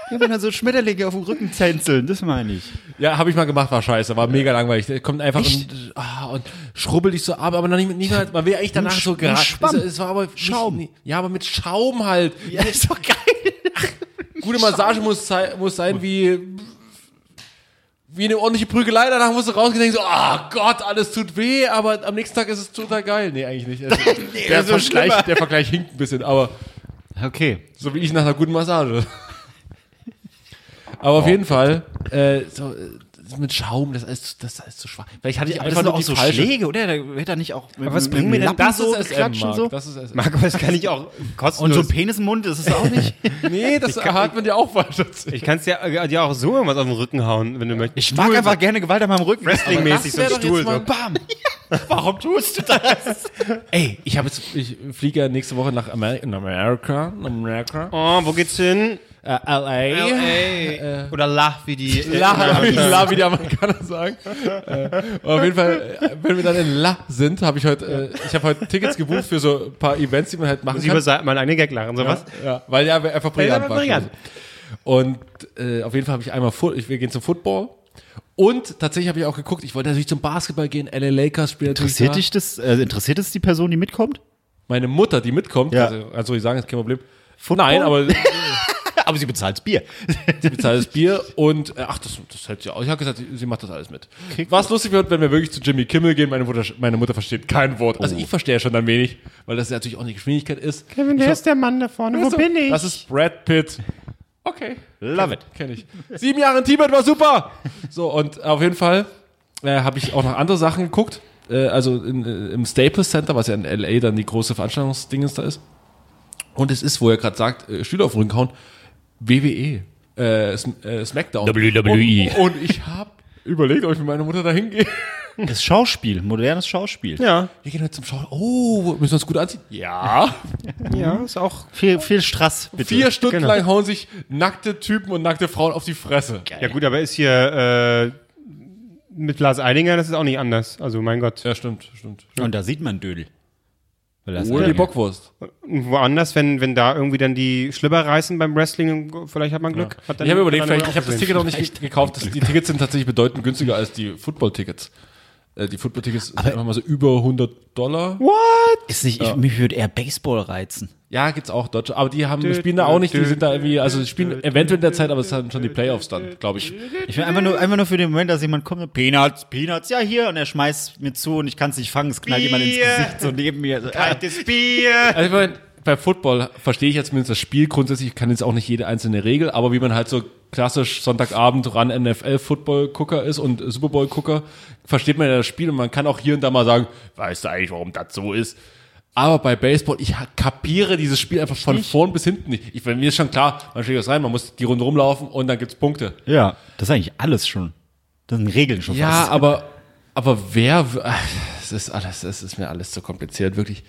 [SPEAKER 2] Ja, wenn dann so Schmetterlinge auf dem Rücken tänzeln, das meine ich.
[SPEAKER 3] Ja, habe ich mal gemacht, war scheiße, war mega langweilig. Der kommt einfach und, ah, und schrubbelt dich so ab, aber noch nicht, nicht mal, man will eigentlich danach so
[SPEAKER 2] ein
[SPEAKER 3] gerade.
[SPEAKER 2] Schwamm.
[SPEAKER 3] Es, es war aber nicht-
[SPEAKER 2] Schaum.
[SPEAKER 3] nie- Ja, aber mit Schaum halt.
[SPEAKER 2] Ja, ist doch geil.
[SPEAKER 3] Gute Massage muss, muss sein wie wie eine ordentliche Prügelei. Danach musst du rausgehen und denken so, ah Gott, alles tut weh, aber am nächsten Tag ist es total geil. Nee, eigentlich nicht. Also, der,
[SPEAKER 2] das ist so
[SPEAKER 3] Vergleich,
[SPEAKER 2] schlimmer.
[SPEAKER 3] der Vergleich hinkt ein bisschen, aber
[SPEAKER 2] Okay.
[SPEAKER 3] so wie ich nach einer guten Massage. Aber auf jeden Fall, äh, so, äh, mit Schaum, das ist, das ist zu schwach. Vielleicht hatte ich
[SPEAKER 2] Aber das
[SPEAKER 3] einfach nur
[SPEAKER 2] auch
[SPEAKER 3] die
[SPEAKER 2] so
[SPEAKER 3] falsche.
[SPEAKER 2] Schläge, oder? Da hätte er nicht auch mit,
[SPEAKER 1] Aber was bringen
[SPEAKER 2] dem
[SPEAKER 1] mir denn
[SPEAKER 3] Das
[SPEAKER 2] so
[SPEAKER 3] ist SM,
[SPEAKER 2] klatschen so?
[SPEAKER 3] Das ist SM.
[SPEAKER 1] Marco, das kann ich auch
[SPEAKER 2] Und
[SPEAKER 1] kostenlos.
[SPEAKER 2] so ein Penis im Mund, das ist auch nicht.
[SPEAKER 3] Nee, das hat man dir auch falsch erzählt.
[SPEAKER 1] ich kann es ja, äh, dir auch so irgendwas auf den Rücken hauen, wenn du möchtest.
[SPEAKER 2] Ich mag einfach gerne Gewalt an meinem Rücken.
[SPEAKER 1] Wrestling-mäßig so ein Stuhl.
[SPEAKER 3] mal-
[SPEAKER 1] So. Bam.
[SPEAKER 2] Warum tust du das?
[SPEAKER 3] Ey, ich habe jetzt, ich fliege ja nächste Woche nach Amerika, in Amerika,
[SPEAKER 1] Oh, wo geht's hin?
[SPEAKER 3] Äh, LA.
[SPEAKER 1] Oder La, wie die.
[SPEAKER 3] La, wie, La, wie die Amerikaner sagen. äh, auf jeden Fall, äh, wenn wir dann in La sind, habe ich heute, äh, ich habe heute Tickets gebucht für so ein paar Events, die man halt machen
[SPEAKER 1] Muss ich
[SPEAKER 3] kann.
[SPEAKER 1] über meinen eigenen Gag lachen, sowas?
[SPEAKER 3] Ja, weil ja einfach brillant
[SPEAKER 1] Ja,
[SPEAKER 3] war.
[SPEAKER 1] brillant.
[SPEAKER 3] Und äh, auf jeden Fall habe ich einmal, ich, wir gehen zum Football. Und tatsächlich habe ich auch geguckt, ich wollte natürlich zum Basketball gehen, LA Lakers spielen
[SPEAKER 2] Interessiert dich das? Äh, interessiert es die Person, die mitkommt?
[SPEAKER 3] Meine Mutter, die mitkommt,
[SPEAKER 2] Ja.
[SPEAKER 3] also, also ich sagen, ist kein Problem.
[SPEAKER 2] Football?
[SPEAKER 3] Nein, aber
[SPEAKER 2] Aber sie bezahlt Bier.
[SPEAKER 3] sie bezahlt das Bier und äh, ach, das, das hält sie auch. Ich habe gesagt, sie, macht das alles mit. Was lustig wird, wenn wir wirklich zu Jimmy Kimmel gehen, meine Mutter, meine Mutter versteht kein Wort. Also ich verstehe schon dann wenig, weil das natürlich auch eine Geschwindigkeit ist.
[SPEAKER 1] Kevin, wer ist der Mann da vorne? Wo bin ich?
[SPEAKER 3] Das ist Brad Pitt. Okay.
[SPEAKER 2] Love it.
[SPEAKER 3] Kenne ich. Sieben Jahre in Tibet war super. So, und auf jeden Fall äh, habe ich auch noch andere Sachen geguckt. Äh, also in, äh, im Staples Center, was ja in L.A. dann die große Veranstaltungsdingens da ist. Und es ist, wo er gerade sagt, äh, Stühle auf den Rücken hauen, WWE. Äh, äh, Smackdown.
[SPEAKER 2] WWE.
[SPEAKER 3] Und, und ich habe überlegt, ob ich mit meiner Mutter dahin gehe.
[SPEAKER 2] Das Schauspiel, modernes Schauspiel.
[SPEAKER 1] ja,
[SPEAKER 3] Wir gehen heute zum Schauen. Oh, müssen wir uns gut anziehen? Ja.
[SPEAKER 1] ja, ist auch.
[SPEAKER 2] Viel, viel Strass, bitte.
[SPEAKER 3] Vier Stunden
[SPEAKER 1] Genau.
[SPEAKER 3] lang hauen sich nackte Typen und nackte Frauen auf die Fresse.
[SPEAKER 1] Ja, gut, aber ist hier äh, mit Lars Eidinger, das ist auch nicht anders. Also, mein Gott.
[SPEAKER 3] Ja, stimmt, stimmt.
[SPEAKER 2] Und da sieht man Dödel.
[SPEAKER 3] Oder die Bockwurst.
[SPEAKER 1] Woanders, wenn, wenn da irgendwie dann die Schlüpper reißen beim Wrestling, vielleicht hat man Glück. Hat dann
[SPEAKER 3] Ich habe überlegt,
[SPEAKER 1] hat
[SPEAKER 3] vielleicht, ich habe das Ticket noch nicht ge- gekauft. Das, die Tickets sind tatsächlich bedeutend günstiger als die Football-Tickets. Äh, die Football-Tickets sind einfach mal so über 100 Dollar.
[SPEAKER 2] Ist nicht, ich, mich würde eher Baseball reizen.
[SPEAKER 3] Ja, gibt's auch Deutsche. Aber die haben, spielen da auch nicht. Die sind da irgendwie, also die spielen eventuell in der Zeit, aber es sind schon die Playoffs dann, glaube ich.
[SPEAKER 2] Ich will einfach nur, einfach nur für den Moment, dass jemand kommt, Peanuts, Peanuts, ja hier, und er schmeißt mir zu und ich kann es nicht fangen, es knallt jemand ins
[SPEAKER 1] Bier.
[SPEAKER 2] Gesicht so neben mir. So, ah,
[SPEAKER 1] Kaltes Bier.
[SPEAKER 3] Also ich meine, bei Football verstehe ich jetzt zumindest das Spiel grundsätzlich. Ich kann jetzt auch nicht jede einzelne Regel, aber wie man halt so klassisch Sonntagabend ran NFL-Football-Gucker ist und Super Bowl-Gucker, versteht man ja das Spiel und man kann auch hier und da mal sagen, weißt du eigentlich, warum das so ist? Aber bei Baseball, ich kapiere dieses Spiel einfach von vorn bis hinten nicht. Ich, mir ist schon klar, man schlägt das rein, man muss die Runde rumlaufen und dann gibt's Punkte.
[SPEAKER 2] ja, das ist eigentlich alles schon. Das sind Regeln schon
[SPEAKER 3] Ja,
[SPEAKER 2] fast.
[SPEAKER 3] aber, aber wer, es ist alles, es ist mir alles zu kompliziert, wirklich.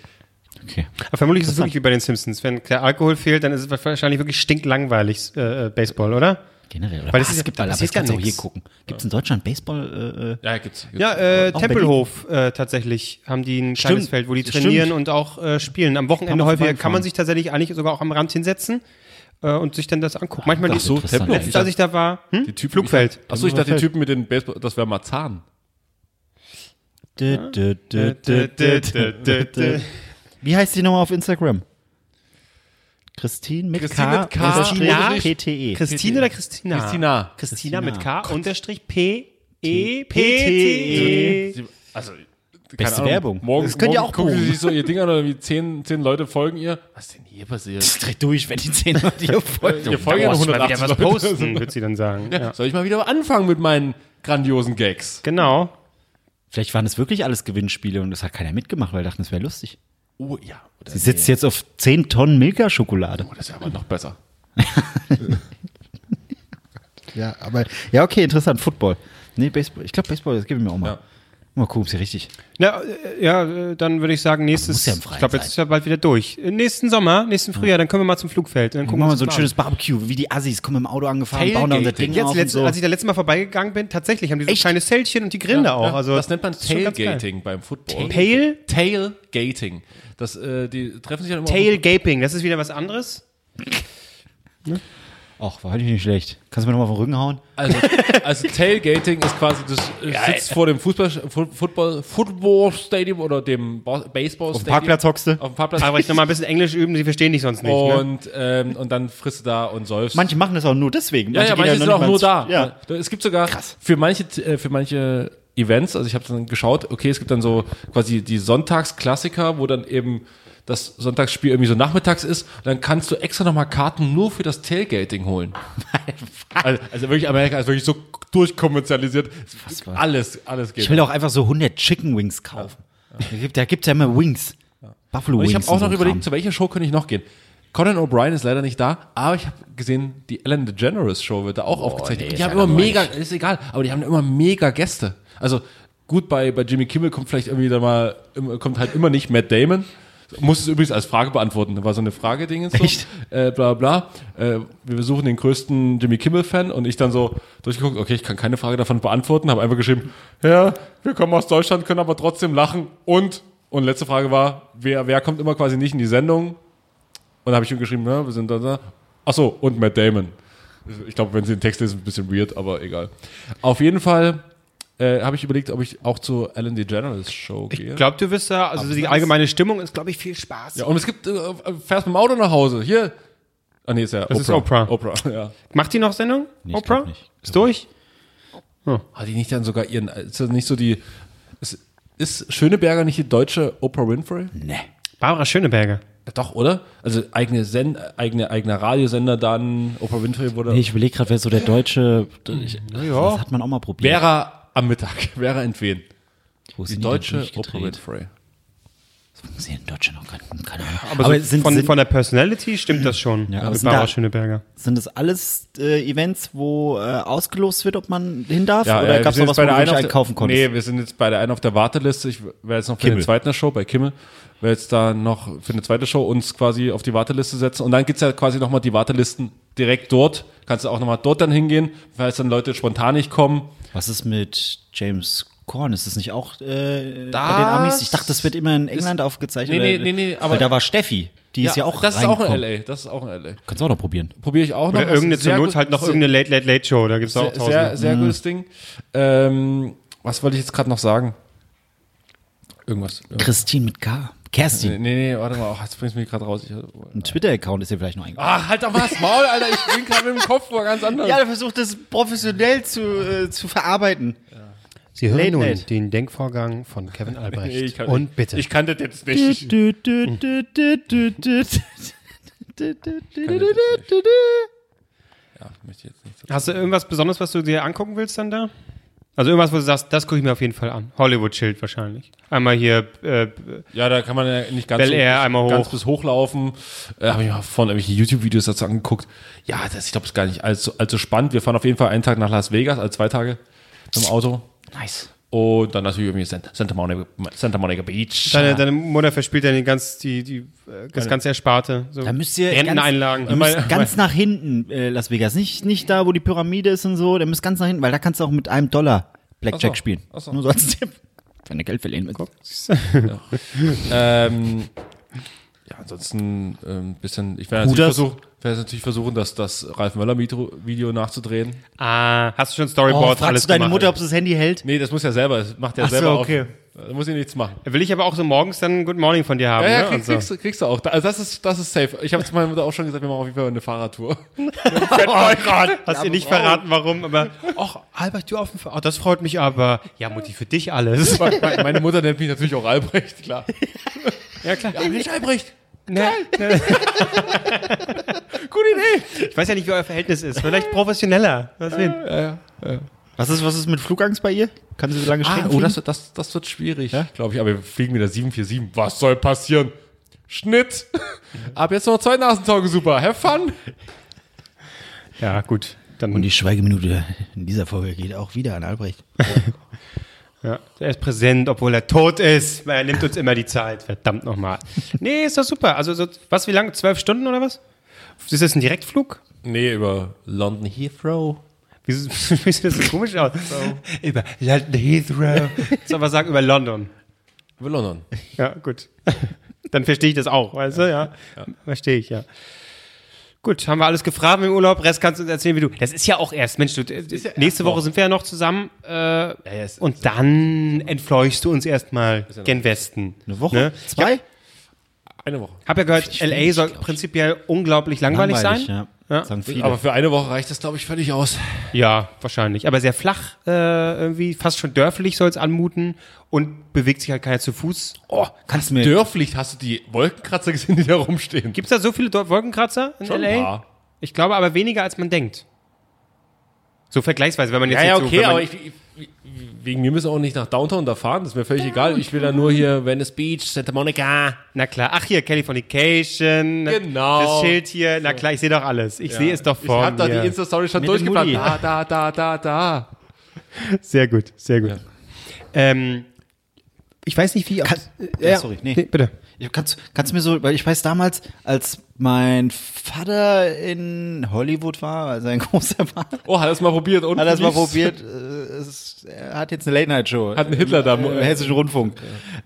[SPEAKER 2] Okay.
[SPEAKER 1] Aber vermutlich ist es wirklich wie bei den Simpsons. Wenn der Alkohol fehlt, dann ist es wahrscheinlich wirklich stinklangweilig, äh, äh, Baseball, oder?
[SPEAKER 2] Generell. Oder
[SPEAKER 1] Weil das ist-
[SPEAKER 2] Basketball,
[SPEAKER 1] das
[SPEAKER 2] aber kannst
[SPEAKER 1] gar
[SPEAKER 2] du auch hier gucken. Gibt es in Deutschland Baseball? Äh, äh,
[SPEAKER 3] Ja, gibt's. gibt's.
[SPEAKER 1] Ja, äh, Tempelhof äh, tatsächlich haben die ein kleines
[SPEAKER 2] Stimmt.
[SPEAKER 1] Feld, wo die
[SPEAKER 2] Stimmt.
[SPEAKER 1] trainieren und auch äh, spielen. Am Wochenende
[SPEAKER 2] Kann
[SPEAKER 1] häufiger kann man sich tatsächlich eigentlich sogar auch am Rand hinsetzen äh, und sich dann das angucken. Manchmal
[SPEAKER 3] Ach
[SPEAKER 1] die,
[SPEAKER 3] so,
[SPEAKER 2] interessant.
[SPEAKER 3] Tempelhof.
[SPEAKER 1] letztes, als ich da war, hm?
[SPEAKER 3] Die Typen,
[SPEAKER 1] Flugfeld.
[SPEAKER 3] Achso, ich dachte, die Typen mit den Baseball, das wäre Marzahn.
[SPEAKER 2] Wie heißt die nochmal auf Instagram? Christine mit
[SPEAKER 3] Christine
[SPEAKER 2] K,
[SPEAKER 3] mit K,
[SPEAKER 2] unterstrich
[SPEAKER 1] unterstrich
[SPEAKER 2] PTE.
[SPEAKER 1] Christine oder Christina?
[SPEAKER 3] Christina.
[SPEAKER 1] Christina mit
[SPEAKER 2] Christina.
[SPEAKER 1] K unterstrich P E P
[SPEAKER 2] P-
[SPEAKER 1] T.
[SPEAKER 3] Sie- Also,
[SPEAKER 2] Beste Werbung.
[SPEAKER 3] Morgen,
[SPEAKER 2] Das könnt ihr
[SPEAKER 3] morgen
[SPEAKER 2] auch
[SPEAKER 3] gucken sie sich so ihr Ding an oder wie zehn, zehn Leute folgen ihr. Was ist denn hier passiert?
[SPEAKER 2] Dreh durch, wenn die 10 Leute hier folgen.
[SPEAKER 3] Ihr folgen ja
[SPEAKER 1] Muss
[SPEAKER 3] nur
[SPEAKER 1] mal wieder
[SPEAKER 3] 180
[SPEAKER 1] was
[SPEAKER 3] Leute.
[SPEAKER 1] posten, wird sie dann sagen. Ja.
[SPEAKER 3] Soll ich mal wieder anfangen mit meinen grandiosen Gags?
[SPEAKER 1] Genau.
[SPEAKER 2] Vielleicht waren es wirklich alles Gewinnspiele und das hat keiner mitgemacht, weil dachten, es wäre lustig.
[SPEAKER 3] Oh ja. Oder
[SPEAKER 2] Sie sitzt jetzt auf 10 Tonnen Milka-Schokolade.
[SPEAKER 3] Oh, das ist aber noch besser.
[SPEAKER 2] Ja, aber, ja, okay, interessant. Football. Nee, Baseball. Ich glaube, Baseball, das gebe ich mir auch mal.
[SPEAKER 3] Ja.
[SPEAKER 2] Mal gucken, ob sie richtig.
[SPEAKER 1] Ja, äh, ja, äh, dann würde ich sagen, nächstes.
[SPEAKER 2] ja
[SPEAKER 1] ich glaube, jetzt ist ja bald wieder durch. Äh, Nächsten Sommer, nächsten Frühjahr, dann können wir mal zum Flugfeld. Dann
[SPEAKER 2] Gucken wir mal so ein schönes Barbecue, wie die Assis kommen im Auto angefahren, bauen da unser. Ding
[SPEAKER 1] Jetzt,
[SPEAKER 2] auf
[SPEAKER 1] letzt,
[SPEAKER 2] und so.
[SPEAKER 1] als ich da letztes Mal vorbeigegangen bin, tatsächlich haben die so
[SPEAKER 2] Echt?
[SPEAKER 1] kleine Zeltchen und die grillen da auch.
[SPEAKER 3] Ja,
[SPEAKER 1] Also,
[SPEAKER 3] das nennt man. Tailgating beim Football.
[SPEAKER 1] Tail?
[SPEAKER 3] Tailgating. Das, äh, die treffen sich ja immer.
[SPEAKER 1] Tailgaping, das ist wieder was anderes.
[SPEAKER 2] Ach, war nicht schlecht. Kannst du mir nochmal auf den Rücken hauen?
[SPEAKER 3] Also, also Tailgating ist quasi, du sitzt vor dem Fußball, Fu- Football, Football Stadium oder dem Ba- Baseball
[SPEAKER 2] Auf dem
[SPEAKER 3] Stadium.
[SPEAKER 2] Parkplatz hockst du?
[SPEAKER 3] Auf dem Parkplatz.
[SPEAKER 1] Aber ich noch mal ein bisschen Englisch üben, sie verstehen dich sonst nicht. ne?
[SPEAKER 3] und, ähm, und dann frisst du da und säufst.
[SPEAKER 2] Manche machen das auch nur deswegen.
[SPEAKER 3] ja, ja,
[SPEAKER 2] gehen
[SPEAKER 3] manche sind auch nur da.
[SPEAKER 2] Ja.
[SPEAKER 3] Es gibt sogar für manche, äh, für manche Events, also ich habe dann geschaut, okay, es gibt dann so quasi die Sonntagsklassiker, wo dann eben das Sonntagsspiel irgendwie so nachmittags ist. Und dann kannst du extra nochmal Karten nur für das Tailgating holen. also, also wirklich, Amerika ist wirklich so durchkommerzialisiert. Alles, alles geht.
[SPEAKER 2] Ich will auch einfach so 100 Chicken Wings kaufen. Da gibt da gibt's ja immer Wings. Buffalo
[SPEAKER 3] Und ich
[SPEAKER 2] Wings.
[SPEAKER 3] habe auch
[SPEAKER 2] so
[SPEAKER 3] noch
[SPEAKER 2] ein
[SPEAKER 3] überlegt,
[SPEAKER 2] Kram.
[SPEAKER 3] zu welcher Show könnte ich noch gehen. Conan O'Brien ist leider nicht da, aber ich habe gesehen, die Ellen DeGeneres Show wird da auch aufgezeichnet.
[SPEAKER 2] nee,
[SPEAKER 3] die haben immer mega, ist egal, aber die haben immer mega Gäste. Also gut, bei, bei Jimmy Kimmel kommt vielleicht irgendwie da mal, kommt halt immer nicht Matt Damon. Muss es übrigens als Frage beantworten. Da war so eine Frage-Ding so.
[SPEAKER 2] Echt?
[SPEAKER 3] Äh, bla bla. Äh, wir suchen den größten Jimmy Kimmel-Fan und ich dann so durchgeguckt, okay, ich kann keine Frage davon beantworten, habe einfach geschrieben, ja, wir kommen aus Deutschland, können aber trotzdem lachen und und letzte Frage war, wer, wer kommt immer quasi nicht in die Sendung? Und da habe ich ihm geschrieben, ja, wir sind da, da. Ach so, und Matt Damon. Ich glaube, wenn Sie den Text lesen, ist es ein bisschen weird, aber egal. Auf jeden Fall äh, habe ich überlegt, ob ich auch zur Ellen DeGeneres Show gehe.
[SPEAKER 1] Ich glaube, du wirst da, also die allgemeine Stimmung ist, glaube ich, viel Spaß.
[SPEAKER 3] ja, und es gibt, äh, fährst mit dem Auto nach Hause. Hier. Ah, nee, ist ja
[SPEAKER 1] Das ist Oprah.
[SPEAKER 3] Oprah, ja.
[SPEAKER 1] Macht die noch Sendung?
[SPEAKER 2] ich
[SPEAKER 1] Oprah? Ist durch?
[SPEAKER 3] Hat die nicht dann sogar ihren, ist das nicht so die, ist, ist Schöneberger nicht die deutsche Oprah Winfrey?
[SPEAKER 2] Nee.
[SPEAKER 1] Barbara Schöneberger.
[SPEAKER 3] Ja, Doch, oder? Also eigene, Sen eigene, eigener Radiosender dann, Oprah Winfrey wurde.
[SPEAKER 2] Nee, ich überlege gerade, wer so der deutsche. Ich,
[SPEAKER 1] ja.
[SPEAKER 2] Das hat man auch mal probiert.
[SPEAKER 3] Vera am Mittag, Vera entwen.
[SPEAKER 2] Wo
[SPEAKER 3] Die
[SPEAKER 2] sind
[SPEAKER 3] deutsche Oprah
[SPEAKER 2] durchgedreht?
[SPEAKER 3] Winfrey.
[SPEAKER 2] Sie in Deutschland noch keine, keine Ahnung.
[SPEAKER 1] Aber,
[SPEAKER 2] Aber,
[SPEAKER 1] so
[SPEAKER 2] sind,
[SPEAKER 1] von,
[SPEAKER 2] sind,
[SPEAKER 1] von der Personality stimmt das schon.
[SPEAKER 2] Ja, aber
[SPEAKER 1] mit
[SPEAKER 2] sind
[SPEAKER 1] Barbara
[SPEAKER 2] da-
[SPEAKER 1] Schöneberger.
[SPEAKER 2] sind das alles äh, Events, wo äh, ausgelost wird, ob man hin darf?
[SPEAKER 3] Ja,
[SPEAKER 2] Oder
[SPEAKER 3] äh,
[SPEAKER 2] gab es
[SPEAKER 3] wir
[SPEAKER 2] noch
[SPEAKER 3] sind
[SPEAKER 2] was, wo du dich
[SPEAKER 3] der-
[SPEAKER 2] einkaufen konntest?
[SPEAKER 3] Nee, wir sind jetzt bei der einen auf der Warteliste. Ich werde jetzt noch für
[SPEAKER 2] Kimmel.
[SPEAKER 3] eine zweite Show bei Kimmel, werde jetzt da noch für eine zweite Show uns quasi auf die Warteliste setzen. Und dann gibt's ja quasi nochmal die Wartelisten direkt dort. Kannst du auch nochmal dort dann hingehen, falls dann Leute spontan nicht kommen.
[SPEAKER 2] Was ist mit James Corn? Ist das nicht auch äh,
[SPEAKER 3] Das
[SPEAKER 2] bei den Amis? Ich dachte, das wird immer in England aufgezeichnet.
[SPEAKER 3] Nee, nee, nee, nee, aber-
[SPEAKER 2] Weil da war Steffi. Die ist ja auch
[SPEAKER 3] Das ist auch in. L.A. Das ist auch in L.A.
[SPEAKER 2] Kannst du auch noch probieren.
[SPEAKER 3] Probiere ich auch noch.
[SPEAKER 1] Oder
[SPEAKER 3] ist
[SPEAKER 1] irgendeine
[SPEAKER 3] ein
[SPEAKER 1] zur
[SPEAKER 3] sehr
[SPEAKER 1] Not halt noch irgendeine Late Late Late Show. Da gibt es auch tausend.
[SPEAKER 3] sehr, sehr gutes Ding. Ähm, was wollte ich jetzt gerade noch sagen? Irgendwas. irgendwas.
[SPEAKER 2] Christine mit K. Kerstin.
[SPEAKER 3] Nee, nee, nee, warte mal. Oh, jetzt bringst du mich gerade raus. Ich,
[SPEAKER 2] Ein Twitter-Account ist dir vielleicht noch eingefallen.
[SPEAKER 3] Ach, halt doch mal das Maul, Alter. Ich bin gerade mit dem Kopf wo ganz anders.
[SPEAKER 2] der versucht das professionell zu, äh, zu verarbeiten.
[SPEAKER 1] Sie hören
[SPEAKER 2] Late
[SPEAKER 1] nun
[SPEAKER 2] Late.
[SPEAKER 1] den Denkvorgang von Kevin Albrecht.
[SPEAKER 3] Nee, ich kann-
[SPEAKER 1] Und bitte.
[SPEAKER 3] Ich kannte das jetzt nicht.
[SPEAKER 2] Du, du, du.
[SPEAKER 3] Ja, möchte jetzt so.
[SPEAKER 1] Hast du irgendwas Besonderes, was du dir angucken willst dann da? Also irgendwas, wo du sagst, das gucke ich mir auf jeden Fall an. Hollywood-Schild wahrscheinlich. Einmal hier, äh,
[SPEAKER 3] Ja, da kann man ja nicht ganz,
[SPEAKER 1] Bel Air einmal
[SPEAKER 3] ganz
[SPEAKER 1] hoch.
[SPEAKER 3] bis hochlaufen. Äh, Habe ich mal von irgendwelchen YouTube-Videos dazu angeguckt. Ja, das, ich glaube, das ist gar nicht allzu, allzu spannend. Wir fahren auf jeden Fall einen Tag nach Las Vegas, also zwei Tage mit dem Auto.
[SPEAKER 2] Nice.
[SPEAKER 3] Und dann natürlich irgendwie Santa, Monica, Santa Monica Beach.
[SPEAKER 1] deine, deine Mutter verspielt ja den ganz, die, die, äh, das ganze Ersparte. So
[SPEAKER 2] Da müsst ihr
[SPEAKER 1] Renteneinlagen.
[SPEAKER 2] Ganz, ihr müsst ganz nach hinten, äh, Las Vegas. Nicht, nicht da, wo die Pyramide ist und so. Da müsst ganz nach hinten, weil da kannst du auch mit einem Dollar Blackjack
[SPEAKER 3] so.
[SPEAKER 2] spielen.
[SPEAKER 3] Ach so.
[SPEAKER 2] Nur so als Tipp. Wenn du Geld verlieren willst.
[SPEAKER 3] Ähm, ja, ansonsten ein ähm, bisschen. Ich werde natürlich, versuch, werde natürlich versuchen, das, das Ralf Möller-Video nachzudrehen.
[SPEAKER 1] Ah, hast du schon
[SPEAKER 2] Oh,
[SPEAKER 1] Storyboard
[SPEAKER 2] fragst
[SPEAKER 1] alles
[SPEAKER 2] du deine
[SPEAKER 1] gemacht?
[SPEAKER 2] Mutter, ob sie das Handy hält?
[SPEAKER 3] Nee, das muss ja selber. Das macht ja
[SPEAKER 2] Ach so,
[SPEAKER 3] selber
[SPEAKER 2] okay.
[SPEAKER 3] auf. Da muss ich nichts machen.
[SPEAKER 1] Will ich aber auch so morgens dann Good Morning von dir haben,
[SPEAKER 3] Ja, ja,
[SPEAKER 1] ne?
[SPEAKER 3] krieg,
[SPEAKER 1] Und so.
[SPEAKER 3] kriegst, du- kriegst du auch. Also das ist, das ist safe. Ich habe zu meiner Mutter auch schon gesagt, wir machen auf jeden Fall eine Fahrradtour.
[SPEAKER 1] Oh Gott, hast dir nicht verraten, warum, aber ach, Albert, du auf dem Ver- oh, das freut mich aber. Ja, Mutti, für dich alles.
[SPEAKER 3] Me- Meine Mutter nennt mich natürlich auch Albrecht, klar.
[SPEAKER 1] ja, klar.
[SPEAKER 3] Ja, Mensch, Albrecht.
[SPEAKER 1] Ne, ne.
[SPEAKER 3] Gute Idee.
[SPEAKER 1] Ich weiß ja nicht, wie euer Verhältnis ist. Vielleicht professioneller. Was denn?
[SPEAKER 2] Was ist, was ist mit Flugangst bei ihr? Kann sie so lange
[SPEAKER 3] Ah,
[SPEAKER 2] stehen?
[SPEAKER 3] oh,
[SPEAKER 2] fliegen?
[SPEAKER 3] das, das, das wird schwierig, glaube ich. Aber wir fliegen mit der 747. Was soll passieren? Schnitt. Ab jetzt noch zwei Nasentaugen, super. Have fun.
[SPEAKER 1] Ja, gut. Dann,
[SPEAKER 2] Und die Schweigeminute in dieser Folge geht auch wieder an Albrecht.
[SPEAKER 1] ja, er ist präsent, obwohl er tot ist. Er nimmt uns immer die Zeit. Verdammt nochmal. Nee, ist doch super. Also, so, was, wie lange? Zwölf Stunden oder was? Ist das ein Direktflug?
[SPEAKER 3] Nee, über London Heathrow.
[SPEAKER 1] Wieso, wie sieht das so komisch aus? Über London Heathrow. Soll aber sagen, über London.
[SPEAKER 3] Über London.
[SPEAKER 1] Ja, gut. Dann verstehe ich das auch, weißt du, ja. Verstehe ich, ja. Gut, haben wir alles gefragt im Urlaub. Rest kannst du uns erzählen, wie du. Das ist ja auch erst, Mensch, du,
[SPEAKER 3] ja
[SPEAKER 1] nächste
[SPEAKER 3] erst
[SPEAKER 1] Woche
[SPEAKER 3] noch.
[SPEAKER 1] sind wir ja noch zusammen. Äh,
[SPEAKER 3] es-
[SPEAKER 1] und dann entfleuchst du uns erstmal gen Westen.
[SPEAKER 2] Eine Woche?
[SPEAKER 1] Ne?
[SPEAKER 2] Zwei?
[SPEAKER 3] Eine Woche.
[SPEAKER 1] Hab ja gehört, LA soll prinzipiell unglaublich langweilig, sein.
[SPEAKER 2] ja.
[SPEAKER 1] Ja.
[SPEAKER 2] Sagen viele.
[SPEAKER 3] Aber für eine Woche reicht das, glaube ich, völlig aus.
[SPEAKER 1] Ja, wahrscheinlich. Aber sehr flach, äh, irgendwie fast schon dörflich soll es anmuten und bewegt sich halt keiner zu Fuß.
[SPEAKER 2] oh, kannst du mir.
[SPEAKER 3] Dörflich hast du die Wolkenkratzer gesehen, die da rumstehen.
[SPEAKER 1] Gibt's da so viele Dor- Wolkenkratzer in
[SPEAKER 3] Schon
[SPEAKER 1] LA?
[SPEAKER 3] ein paar.
[SPEAKER 1] Ich glaube aber weniger als man denkt. So vergleichsweise, wenn man jetzt
[SPEAKER 3] Ja, ja,
[SPEAKER 1] so,
[SPEAKER 3] okay,
[SPEAKER 1] man,
[SPEAKER 3] aber ich, ich, wegen mir müssen wir auch nicht nach Downtown da fahren, das ist mir völlig egal. Ich will da nur hier Venice Beach, Santa Monica.
[SPEAKER 1] Na klar, ach hier, Californication.
[SPEAKER 3] Genau.
[SPEAKER 1] Das Schild hier, na klar, ich sehe doch alles. Ich sehe es doch
[SPEAKER 3] Ich
[SPEAKER 1] vor
[SPEAKER 3] hab da
[SPEAKER 1] mir.
[SPEAKER 3] die Insta-Story schon durchgeplant. Da, da, da, da, da.
[SPEAKER 1] Sehr gut, sehr gut. Ähm, ich weiß nicht, wie...
[SPEAKER 2] Kann-
[SPEAKER 1] äh,
[SPEAKER 2] Ja, sorry, nee.
[SPEAKER 1] bitte.
[SPEAKER 2] Ich, kannst, kannst du mir so, weil ich weiß damals, als mein Vater in Hollywood war, also ein großer war,
[SPEAKER 3] Oh, hat er es mal probiert und
[SPEAKER 2] hat er es mal probiert. Es, er hat jetzt eine Late-Night-Show.
[SPEAKER 3] Hat einen Hitler da.
[SPEAKER 2] Im Hessischen Rundfunk.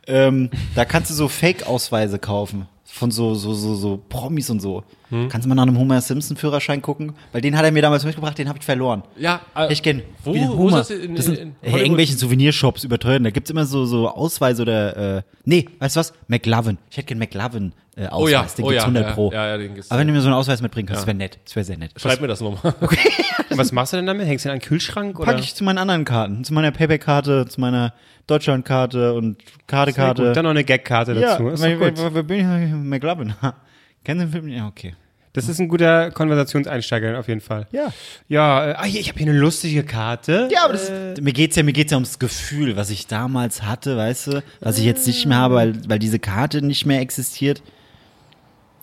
[SPEAKER 2] Ähm, da kannst du so Fake-Ausweise kaufen. Von so, so, so, so Promis und so.
[SPEAKER 3] Hm?
[SPEAKER 2] Kannst du mal nach einem Homer Simpson-Führerschein gucken? Weil den hat er mir damals mitgebracht, den habe ich verloren.
[SPEAKER 3] Ja, äh,
[SPEAKER 2] Ich kenne
[SPEAKER 3] Wo, wo ist das in,
[SPEAKER 2] das sind
[SPEAKER 3] in,
[SPEAKER 2] äh, irgendwelchen Souvenirshops überteuern. Da gibt's immer so, so Ausweise oder, äh, nee, weißt du was? McLovin. Ich hätte gern McLovin äh, Ausweis.
[SPEAKER 3] Oh ja,
[SPEAKER 2] den
[SPEAKER 3] oh
[SPEAKER 2] gibt's
[SPEAKER 3] ja,
[SPEAKER 2] 100
[SPEAKER 3] ja,
[SPEAKER 2] Pro.
[SPEAKER 3] ja, ja, den gibt's.
[SPEAKER 2] Aber wenn du mir so einen Ausweis mitbringen kannst, das wäre nett. Das wäre sehr nett.
[SPEAKER 3] Schreib mir das nochmal.
[SPEAKER 1] Und was machst du denn damit? Hängst du in einen Kühlschrank? Oder?
[SPEAKER 2] Packe ich zu meinen anderen Karten. Zu meiner Payback-Karte, zu meiner Deutschland-Karte und Karte-Karte.
[SPEAKER 1] Dann noch eine Gag-Karte
[SPEAKER 2] Ja,
[SPEAKER 1] dazu. Ist
[SPEAKER 2] weil,
[SPEAKER 1] doch gut.
[SPEAKER 2] McLovin? Kennen Sie den Film? Ja, okay.
[SPEAKER 1] Das ist ein guter Konversationseinsteiger auf jeden Fall.
[SPEAKER 2] Ja.
[SPEAKER 1] Ja, äh, ah, hier, ich habe hier eine lustige Karte.
[SPEAKER 2] Ja, aber das, mir geht's ja, mir geht's ja ums Gefühl, was ich damals hatte, weißt du, was ich jetzt nicht mehr habe, weil, weil diese Karte nicht mehr existiert.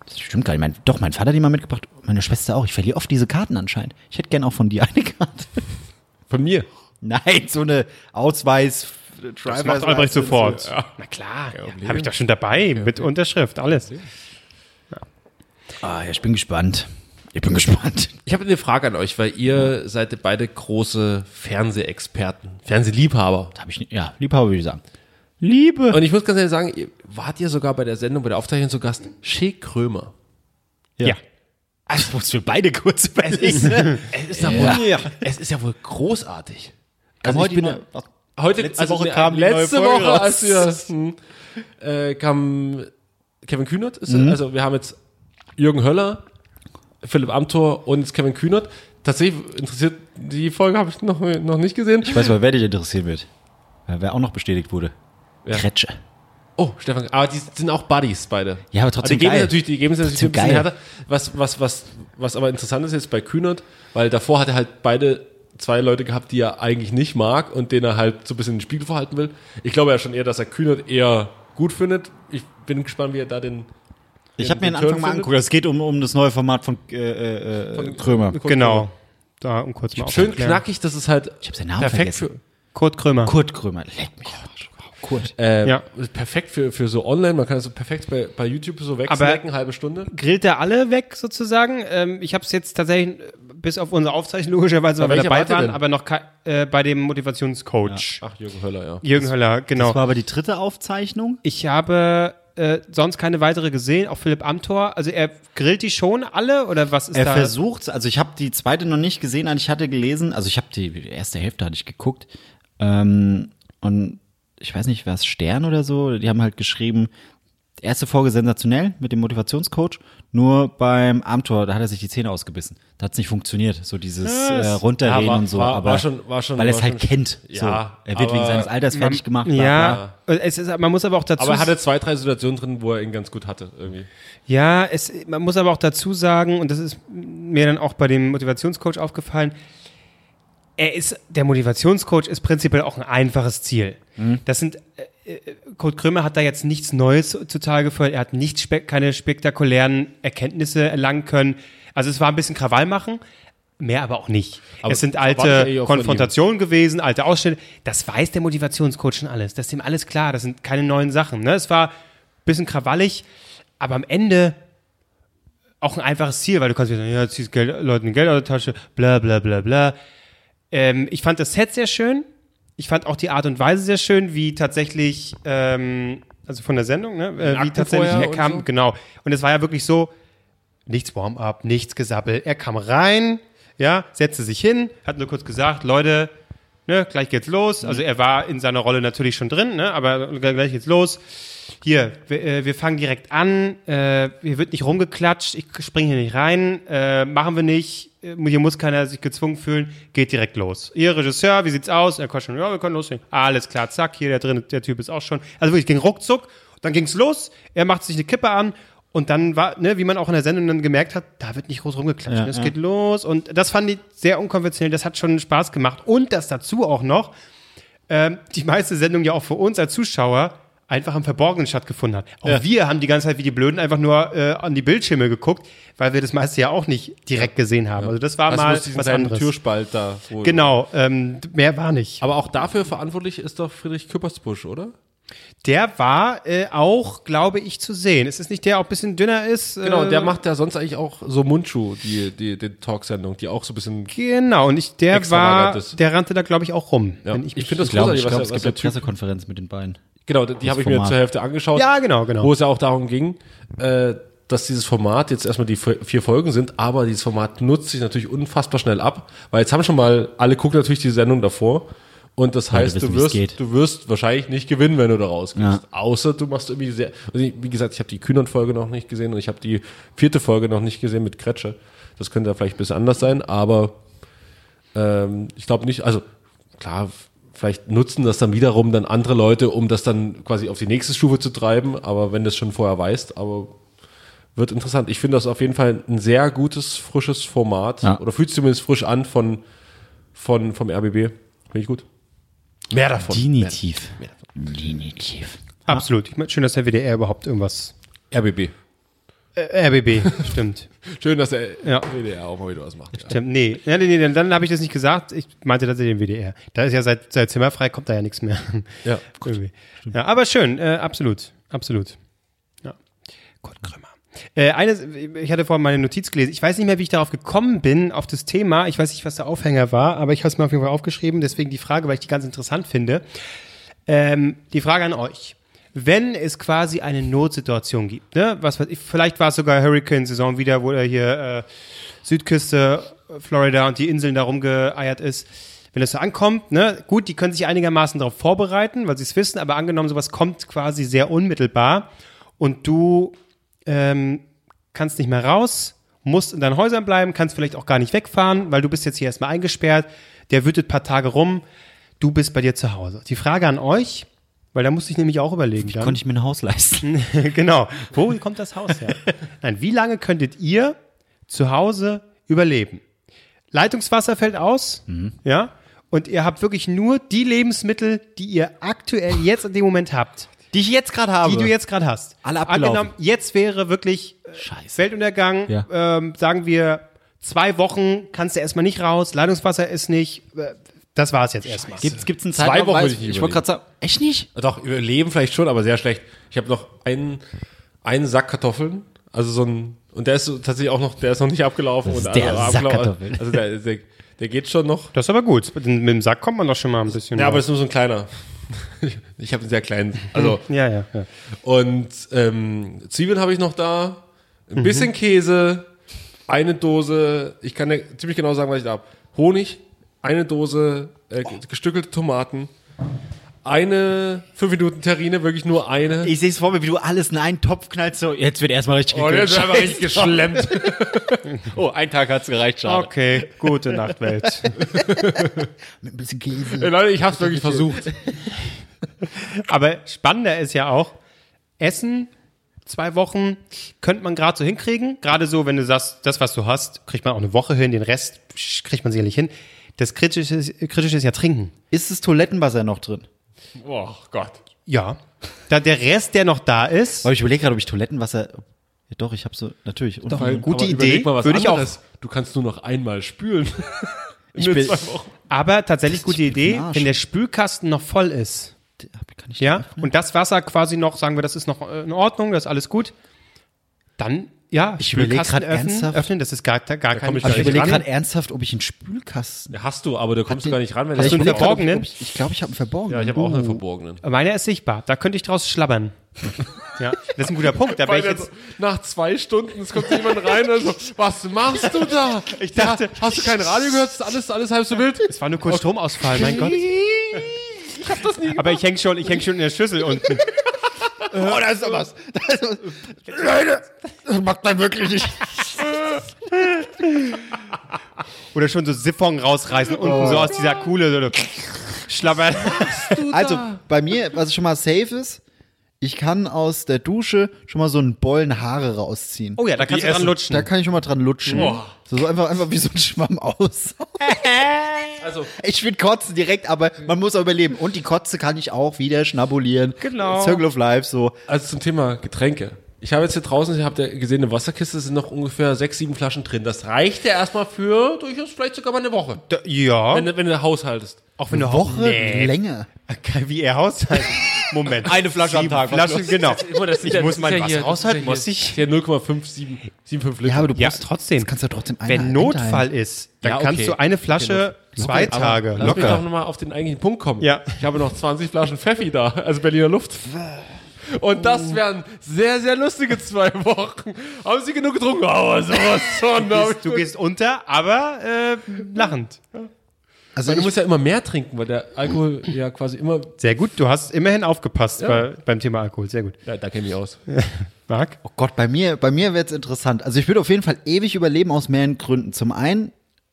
[SPEAKER 2] Das stimmt gar nicht. Mein, doch, mein Vater hat die mal mitgebracht, meine Schwester auch. Ich verliere oft diese Karten anscheinend. Ich hätte gern auch von dir eine Karte.
[SPEAKER 3] Von mir.
[SPEAKER 2] Nein, so eine Ausweis.
[SPEAKER 1] Das macht Albrecht sofort. Na klar, ja, habe ich doch schon dabei, mit Unterschrift, alles.
[SPEAKER 2] Ah, ja, ich bin gespannt. Ich bin gespannt.
[SPEAKER 3] Ich habe eine Frage an euch, weil ihr seid beide große Fernsehexperten, Fernsehliebhaber.
[SPEAKER 2] Hab ich nicht, ja, Liebhaber würde ich sagen. Liebe.
[SPEAKER 3] Und ich muss ganz ehrlich sagen, ihr, wart ihr sogar bei der Sendung, bei der Aufzeichnung zu Gast? Shea Krömer.
[SPEAKER 1] Ja.
[SPEAKER 2] Das muss für beide kurz überlegen.
[SPEAKER 3] Es ist, ja. wohl, es ist ja wohl großartig. Also
[SPEAKER 2] heute
[SPEAKER 3] ich bin
[SPEAKER 2] mal-
[SPEAKER 3] heute
[SPEAKER 2] Letzte
[SPEAKER 3] also
[SPEAKER 2] Woche kam die
[SPEAKER 3] letzte
[SPEAKER 2] neue Folge
[SPEAKER 3] Woche,
[SPEAKER 2] raus.
[SPEAKER 3] als wir hm, äh, kam Kevin Kühnert. Ist, Also wir haben jetzt Jürgen Höller, Philipp Amthor und jetzt Kevin Kühnert. Tatsächlich interessiert die Folge habe ich noch, noch nicht gesehen.
[SPEAKER 2] Ich weiß mal, wer dich interessieren wird. Wer auch noch bestätigt wurde.
[SPEAKER 3] Ja.
[SPEAKER 2] Kretsche.
[SPEAKER 3] Oh, Stefan, aber die sind auch Buddies beide.
[SPEAKER 2] Ja, aber trotzdem
[SPEAKER 3] die geben
[SPEAKER 2] geil.
[SPEAKER 3] es natürlich, die geben es natürlich
[SPEAKER 2] Trotzdem
[SPEAKER 3] ein bisschen
[SPEAKER 2] geil.
[SPEAKER 3] härter. Was, was, was, was aber interessant ist jetzt bei Kühnert, weil davor hat er halt beide zwei Leute gehabt, die er eigentlich nicht mag und denen er halt so ein bisschen den Spiegel verhalten will. Ich glaube ja schon eher, dass er Kühnert eher gut findet. Ich bin gespannt, wie er da den.
[SPEAKER 2] Ich habe mir
[SPEAKER 3] den
[SPEAKER 2] Anfang mal angeguckt. Es geht um, um das neue Format von, äh, äh, äh, Krömer.
[SPEAKER 1] Genau. Da, um kurz mal
[SPEAKER 3] Schön
[SPEAKER 1] aufzuklären.
[SPEAKER 3] knackig, das ist halt
[SPEAKER 2] Ich habe seinen Namen
[SPEAKER 3] perfekt
[SPEAKER 2] vergessen.
[SPEAKER 3] für,
[SPEAKER 1] Kurt Krömer.
[SPEAKER 2] Kurt Krömer. Leck mich. Kurt.
[SPEAKER 3] äh,
[SPEAKER 1] Ja.
[SPEAKER 3] perfekt für, für so online. Man kann das so perfekt bei, bei YouTube so wegsnacken, halbe Stunde.
[SPEAKER 1] Grillt er alle weg sozusagen? Ähm, ich habe es jetzt tatsächlich, bis auf unsere Aufzeichnung logischerweise, weil wir dabei waren,
[SPEAKER 3] denn?
[SPEAKER 1] aber noch äh, bei dem Motivationscoach.
[SPEAKER 3] Ach, Jürgen Höller, ja.
[SPEAKER 1] Jürgen Höller, genau.
[SPEAKER 2] Das war aber die dritte Aufzeichnung.
[SPEAKER 1] Ich habe äh, sonst keine weitere gesehen, auch Philipp Amthor. Also er grillt die schon alle oder was ist
[SPEAKER 2] Er
[SPEAKER 1] da?
[SPEAKER 2] versucht, also ich habe die zweite noch nicht gesehen, aber ich hatte gelesen, also ich habe die erste Hälfte hatte ich geguckt ähm, und ich weiß nicht, was Stern oder so, die haben halt geschrieben, erste Folge sensationell mit dem Motivationscoach, nur beim Amtor, da hat er sich die Zähne ausgebissen. Da hat es nicht funktioniert, so dieses äh, runterreden
[SPEAKER 3] Ja, war-
[SPEAKER 2] und so,
[SPEAKER 3] war-
[SPEAKER 2] aber
[SPEAKER 3] war schon- war schon-
[SPEAKER 2] weil er es halt
[SPEAKER 3] schon-
[SPEAKER 2] kennt. So.
[SPEAKER 3] Ja,
[SPEAKER 2] er wird wegen seines Alters fertig gemacht. bla.
[SPEAKER 1] ja, Es ist, man muss aber auch dazu
[SPEAKER 3] Aber er hatte zwei, drei Situationen drin, wo er ihn ganz gut hatte, irgendwie.
[SPEAKER 1] Ja, es, man muss aber auch dazu sagen, und das ist mir dann auch bei dem Motivationscoach aufgefallen, er ist, der Motivationscoach ist prinzipiell auch ein einfaches Ziel. Das sind, äh, Kurt Krömer hat da jetzt nichts Neues zutage gefördert, er hat nicht spe keine spektakulären Erkenntnisse erlangen können. Also es war ein bisschen Krawall machen, mehr aber auch nicht.
[SPEAKER 3] Aber
[SPEAKER 1] es sind alte. Konfrontationen gewesen, alte Ausschnitte. Das weiß der Motivationscoach schon alles. Das ist ihm alles klar. Das sind keine neuen Sachen. Ne? Es war ein bisschen krawallig, aber am Ende auch ein einfaches Ziel, weil du kannst wieder sagen, ja, ziehst Geld, Leuten Geld aus der Tasche, bla bla bla bla. Ähm, ich fand das Set sehr schön. Ich fand auch die Art und Weise sehr schön, wie tatsächlich, ähm, also von der Sendung, ne, äh, wie tatsächlich er
[SPEAKER 3] und
[SPEAKER 1] kam,
[SPEAKER 3] so?
[SPEAKER 1] genau. Und es war ja wirklich so, nichts Warm-up, nichts Gesabbel. Er kam rein, ja, setzte sich hin, hat nur kurz gesagt, Leute, ne, gleich geht's los. Also er war in seiner Rolle natürlich schon drin, ne, aber gleich geht's los. Hier, wir, äh, wir fangen direkt an. Äh, hier wird nicht rumgeklatscht. Ich springe hier nicht rein. Äh, machen wir nicht. Äh, Hier muss keiner sich gezwungen fühlen. Geht direkt los. Ihr Regisseur, wie sieht's aus? Er quatscht schon. Ja, wir können loslegen. Alles klar, zack. Hier der drin, der Typ ist auch schon. Also wirklich ging ruckzuck. Dann ging's los. Er macht sich eine Kippe an. Und dann war, ne, wie man auch in der Sendung dann gemerkt hat, da wird nicht groß rumgeklatscht. Es geht los. Und das fand ich sehr unkonventionell. Das hat schon Spaß gemacht. Und das dazu auch noch, ähm, die meiste Sendung ja auch für uns als Zuschauer einfach im Verborgenen stattgefunden hat. Auch wir haben die ganze Zeit wie die Blöden einfach nur äh, an die Bildschirme geguckt, weil wir das meiste ja auch nicht direkt gesehen haben. Also das war
[SPEAKER 3] Also
[SPEAKER 1] mal was anderes.
[SPEAKER 3] Türspalt da.
[SPEAKER 1] Genau, ähm, mehr war nicht.
[SPEAKER 3] Aber auch dafür verantwortlich ist doch Friedrich Küppersbusch, oder?
[SPEAKER 1] Der war äh, auch, glaube ich, zu sehen. Ist es nicht der, auch ein bisschen dünner ist?
[SPEAKER 3] Genau,
[SPEAKER 1] äh,
[SPEAKER 3] der macht ja sonst eigentlich auch so Mundschuh, die, die, die Talksendung, die auch so ein bisschen.
[SPEAKER 1] Genau, und ich, der war,
[SPEAKER 3] ist.
[SPEAKER 1] der rannte da, glaube ich, auch rum.
[SPEAKER 3] Ja.
[SPEAKER 1] Wenn
[SPEAKER 3] Ich
[SPEAKER 1] mich-
[SPEAKER 3] finde das
[SPEAKER 2] Ich glaube,
[SPEAKER 3] großartig,
[SPEAKER 2] ich
[SPEAKER 3] was,
[SPEAKER 2] glaub,
[SPEAKER 3] der-
[SPEAKER 2] es
[SPEAKER 3] was
[SPEAKER 2] gibt
[SPEAKER 3] der
[SPEAKER 2] eine. Pressekonferenz mit den beiden.
[SPEAKER 3] Genau, die habe ich mir zur Hälfte angeschaut.
[SPEAKER 1] Ja, genau, genau.
[SPEAKER 3] Wo es ja auch darum ging, äh, dass dieses Format jetzt erstmal die vi- vier Folgen sind, aber dieses Format nutzt sich natürlich unfassbar schnell ab, weil jetzt haben schon mal, alle gucken natürlich die Sendung davor und das heißt,
[SPEAKER 2] wissen,
[SPEAKER 3] du wirst, du wirst wahrscheinlich nicht gewinnen, wenn du da rausgehst.
[SPEAKER 2] Ja.
[SPEAKER 3] Außer du machst irgendwie sehr, also wie gesagt, ich habe die Kühnern-Folge noch nicht gesehen und ich habe die vierte Folge noch nicht gesehen mit Kretsche. Das könnte ja vielleicht ein bisschen anders sein, aber ähm, ich glaube nicht, also klar, vielleicht nutzen das dann wiederum dann andere Leute, um das dann quasi auf die nächste Stufe zu treiben, aber wenn du es schon vorher weißt, aber wird interessant. Ich finde das auf jeden Fall ein sehr gutes, frisches Format
[SPEAKER 2] Ja.
[SPEAKER 3] oder fühlt sich zumindest frisch an von, von vom RBB. Finde ich gut. Mehr davon.
[SPEAKER 2] Definitiv. Definitiv.
[SPEAKER 1] Absolut. Ich mein, schön, dass der WDR überhaupt irgendwas.
[SPEAKER 3] RBB.
[SPEAKER 1] Äh, RBB, stimmt.
[SPEAKER 3] Schön, dass der
[SPEAKER 1] Ja.
[SPEAKER 3] WDR auch mal wieder was macht. Ja.
[SPEAKER 1] Stimmt, nee. Ja, nee, nee, dann, dann habe ich das nicht gesagt. Ich meinte tatsächlich den WDR. Da ist ja seit, seit Zimmerfrei kommt da ja nichts mehr.
[SPEAKER 3] Ja,
[SPEAKER 1] Irgendwie. Ja, aber schön, äh, absolut. Absolut. Ja. Kurt Krömer. Äh, eine, ich hatte vorhin meine Notiz gelesen. Ich weiß nicht mehr, wie ich darauf gekommen bin, auf das Thema. Ich weiß nicht, was der Aufhänger war, aber ich habe es mir auf jeden Fall aufgeschrieben. Deswegen die Frage, weil ich die ganz interessant finde. Ähm, die Frage an euch. Wenn es quasi eine Notsituation gibt, ne? was vielleicht war es sogar Hurricane-Saison wieder, wo er hier äh, Südküste, Florida und die Inseln da rumgeeiert ist. Wenn das so ankommt, ne, gut, die können sich einigermaßen darauf vorbereiten, weil sie es wissen, aber angenommen, sowas kommt quasi sehr unmittelbar und du ähm, kannst nicht mehr raus, musst in deinen Häusern bleiben, kannst vielleicht auch gar nicht wegfahren, weil du bist jetzt hier erstmal eingesperrt, der wütet ein paar Tage rum, du bist bei dir zu Hause. Die Frage an euch, weil da musste ich nämlich auch überlegen. dann.
[SPEAKER 2] Konnte ich mir ein Haus leisten?
[SPEAKER 1] genau. Wo kommt das Haus her? Nein, wie lange könntet ihr zu Hause überleben? Leitungswasser fällt aus, ja, und ihr habt wirklich nur die Lebensmittel, die ihr aktuell jetzt in dem Moment habt,
[SPEAKER 2] Die ich jetzt gerade habe.
[SPEAKER 1] die du jetzt gerade hast.
[SPEAKER 2] Alle abgelaufen.
[SPEAKER 1] Angenommen, jetzt wäre wirklich äh,
[SPEAKER 2] Scheiße.
[SPEAKER 1] Weltuntergang,
[SPEAKER 2] Ja.
[SPEAKER 1] ähm, sagen wir zwei Wochen, kannst du erstmal nicht raus, Leitungswasser ist nicht, äh, das war es jetzt erstmal.
[SPEAKER 2] Gibt's, gibt's einen
[SPEAKER 3] Zwei
[SPEAKER 2] Zeitraum?
[SPEAKER 3] Wochen
[SPEAKER 2] Weiß-
[SPEAKER 3] würde ich nicht
[SPEAKER 2] Ich wollte gerade sagen, echt nicht?
[SPEAKER 3] Doch, überleben vielleicht schon, aber sehr schlecht. Ich habe noch einen, einen Sack Kartoffeln, also so ein, und der ist tatsächlich auch noch, der ist noch nicht abgelaufen.
[SPEAKER 2] ist
[SPEAKER 3] und
[SPEAKER 2] der
[SPEAKER 3] also
[SPEAKER 2] Sack. Kartoffeln.
[SPEAKER 3] Also der, der, der geht schon noch.
[SPEAKER 1] Das ist aber gut. Mit dem Sack kommt man doch schon mal ein bisschen.
[SPEAKER 3] Ja, aber
[SPEAKER 1] raus.
[SPEAKER 3] das ist nur so ein kleiner. Ich habe einen sehr kleinen. Also,
[SPEAKER 1] ja, ja, ja.
[SPEAKER 3] und ähm, Zwiebeln habe ich noch da, ein
[SPEAKER 1] Mhm.
[SPEAKER 3] bisschen Käse, eine Dose, ich kann dir ziemlich genau sagen, was ich da habe. Honig, eine Dose äh, gestückelte Tomaten, eine 5 Minuten Terrine, wirklich nur eine.
[SPEAKER 2] Ich sehe es vor mir, wie du alles in einen Topf knallst. So, jetzt wird erstmal richtig
[SPEAKER 3] Oh, ist einfach richtig geschlemmt.
[SPEAKER 2] Oh, ein Tag hat's gereicht, schade.
[SPEAKER 1] Okay, gute Nacht, Welt.
[SPEAKER 2] Mit ein bisschen Käse.
[SPEAKER 3] Ey, Leute, ich hab's wirklich versucht.
[SPEAKER 1] Aber spannender ist ja auch, Essen, zwei Wochen, könnte man gerade so hinkriegen. Gerade so, wenn du sagst, das, was du hast, kriegt man auch eine Woche hin, den Rest kriegt man sicherlich hin. Das Kritische ist, Kritische ist ja Trinken.
[SPEAKER 2] Ist das Toilettenwasser noch drin?
[SPEAKER 3] Oh Gott.
[SPEAKER 1] Ja. Da der Rest, der noch da ist,
[SPEAKER 2] Aber ich überlege gerade, ob ich Toilettenwasser. Ja, doch, ich habe so, natürlich. Und
[SPEAKER 1] Weil- Gute
[SPEAKER 3] Aber
[SPEAKER 1] Idee,
[SPEAKER 3] mal was
[SPEAKER 1] würde ich auch-.
[SPEAKER 3] Du kannst nur noch einmal spülen. In
[SPEAKER 2] Ich bin-
[SPEAKER 3] zwei Wochen.
[SPEAKER 1] aber tatsächlich gute Idee, wenn der Spülkasten noch voll ist.
[SPEAKER 2] Kann ich
[SPEAKER 1] Ja, und das Wasser quasi noch, sagen wir, das ist noch in Ordnung, das ist alles gut. Dann, ja,
[SPEAKER 2] Ich überleg
[SPEAKER 1] Spülkasten
[SPEAKER 2] grad
[SPEAKER 1] öffnen,
[SPEAKER 2] ernsthaft.
[SPEAKER 1] öffnen, das ist gar, gar
[SPEAKER 3] komm
[SPEAKER 1] kein
[SPEAKER 3] ich gar
[SPEAKER 2] ich überlege gerade ernsthaft, ob ich einen Spülkasten.
[SPEAKER 3] Ja, hast du, aber du kommst
[SPEAKER 2] den-
[SPEAKER 3] gar nicht ran, wenn
[SPEAKER 1] Hast du einen verborgenen?
[SPEAKER 2] Ich, ich glaube, ich habe einen verborgenen.
[SPEAKER 3] Ja, ich habe auch einen verborgenen.
[SPEAKER 1] Meiner ist sichtbar, da könnte ich draus schlabbern. Ja, das ist ein guter Punkt. Da
[SPEAKER 3] Weil
[SPEAKER 1] ich
[SPEAKER 3] jetzt
[SPEAKER 1] jetzt,
[SPEAKER 3] nach zwei Stunden, es kommt jemand rein und so, was machst du da? Ich
[SPEAKER 1] dachte-
[SPEAKER 3] ja, hast du kein Radio gehört? Ist alles, alles halb so wild?
[SPEAKER 1] es war nur kurz Stromausfall, mein Gott.
[SPEAKER 3] Ich hab das nie
[SPEAKER 1] Aber ich häng schon, ich häng schon in der Schüssel unten.
[SPEAKER 2] Oh, da ist doch was. Da ist was. Leute, das macht man wirklich nicht.
[SPEAKER 1] Oder schon so Siphon rausreißen, unten so aus dieser Kuhle, so schlabbern.
[SPEAKER 2] Also, bei mir, was schon mal safe ist, ich kann aus der Dusche schon mal so einen Bollen Haare rausziehen.
[SPEAKER 1] Oh ja, da kannst
[SPEAKER 3] Die
[SPEAKER 1] du dran lutschen.
[SPEAKER 2] Da kann ich schon mal dran lutschen.
[SPEAKER 3] Boah.
[SPEAKER 2] So, so einfach, einfach wie so ein Schwamm aus.
[SPEAKER 3] Also,
[SPEAKER 2] Ich will kotzen direkt, aber man muss auch überleben. Und die Kotze kann ich auch wieder schnabulieren.
[SPEAKER 1] Genau.
[SPEAKER 2] Circle of Life, so.
[SPEAKER 3] also zum Thema Getränke. Ich habe jetzt hier draußen, ihr habt ja gesehen, eine Wasserkiste sind noch ungefähr sechs, sieben Flaschen drin. Das reicht ja erstmal für durchaus vielleicht sogar mal eine Woche.
[SPEAKER 1] Da, ja,
[SPEAKER 3] Wenn, du- wenn du haushaltest.
[SPEAKER 1] auch wenn du
[SPEAKER 2] Woche
[SPEAKER 1] Nee.
[SPEAKER 2] länger.
[SPEAKER 1] Wie er haushalten. Moment.
[SPEAKER 2] Eine Flasche am
[SPEAKER 1] Sieben
[SPEAKER 2] Tag, was
[SPEAKER 1] Flaschen, genau.
[SPEAKER 3] Immer, das
[SPEAKER 1] Ich muss mein Wasser raushalten, muss ich?
[SPEAKER 3] Hier 0,575 Liter.
[SPEAKER 2] Ja, aber du
[SPEAKER 1] Ja,
[SPEAKER 2] brauchst,
[SPEAKER 1] trotzdem.
[SPEAKER 2] Das kannst du trotzdem eine
[SPEAKER 1] Wenn
[SPEAKER 2] einteilen.
[SPEAKER 1] Notfall ist, dann
[SPEAKER 3] Ja, okay.
[SPEAKER 1] kannst du eine Flasche zwei
[SPEAKER 3] Aber
[SPEAKER 1] Tage
[SPEAKER 3] Lass mich doch
[SPEAKER 1] locker.
[SPEAKER 3] nochmal auf den eigentlichen Punkt kommen.
[SPEAKER 1] Ja.
[SPEAKER 3] Ich habe noch 20 Flaschen Pfeffi da, also Berliner Luft. Und das wären sehr, sehr lustige zwei Wochen. Haben Sie genug getrunken? Aber sowas von. hab ich
[SPEAKER 1] Du gehst unter, aber äh, lachend.
[SPEAKER 2] Also
[SPEAKER 3] Weil du musst ja immer mehr trinken, weil der Alkohol ja quasi immer.
[SPEAKER 1] Sehr gut, du hast immerhin aufgepasst bei, beim Thema Alkohol. Sehr gut.
[SPEAKER 3] Ja, da kenne ich mich aus.
[SPEAKER 1] Marc?
[SPEAKER 2] oh Gott, bei mir, bei mir wird's interessant. Also ich würde auf jeden Fall ewig überleben aus mehreren Gründen. Zum einen,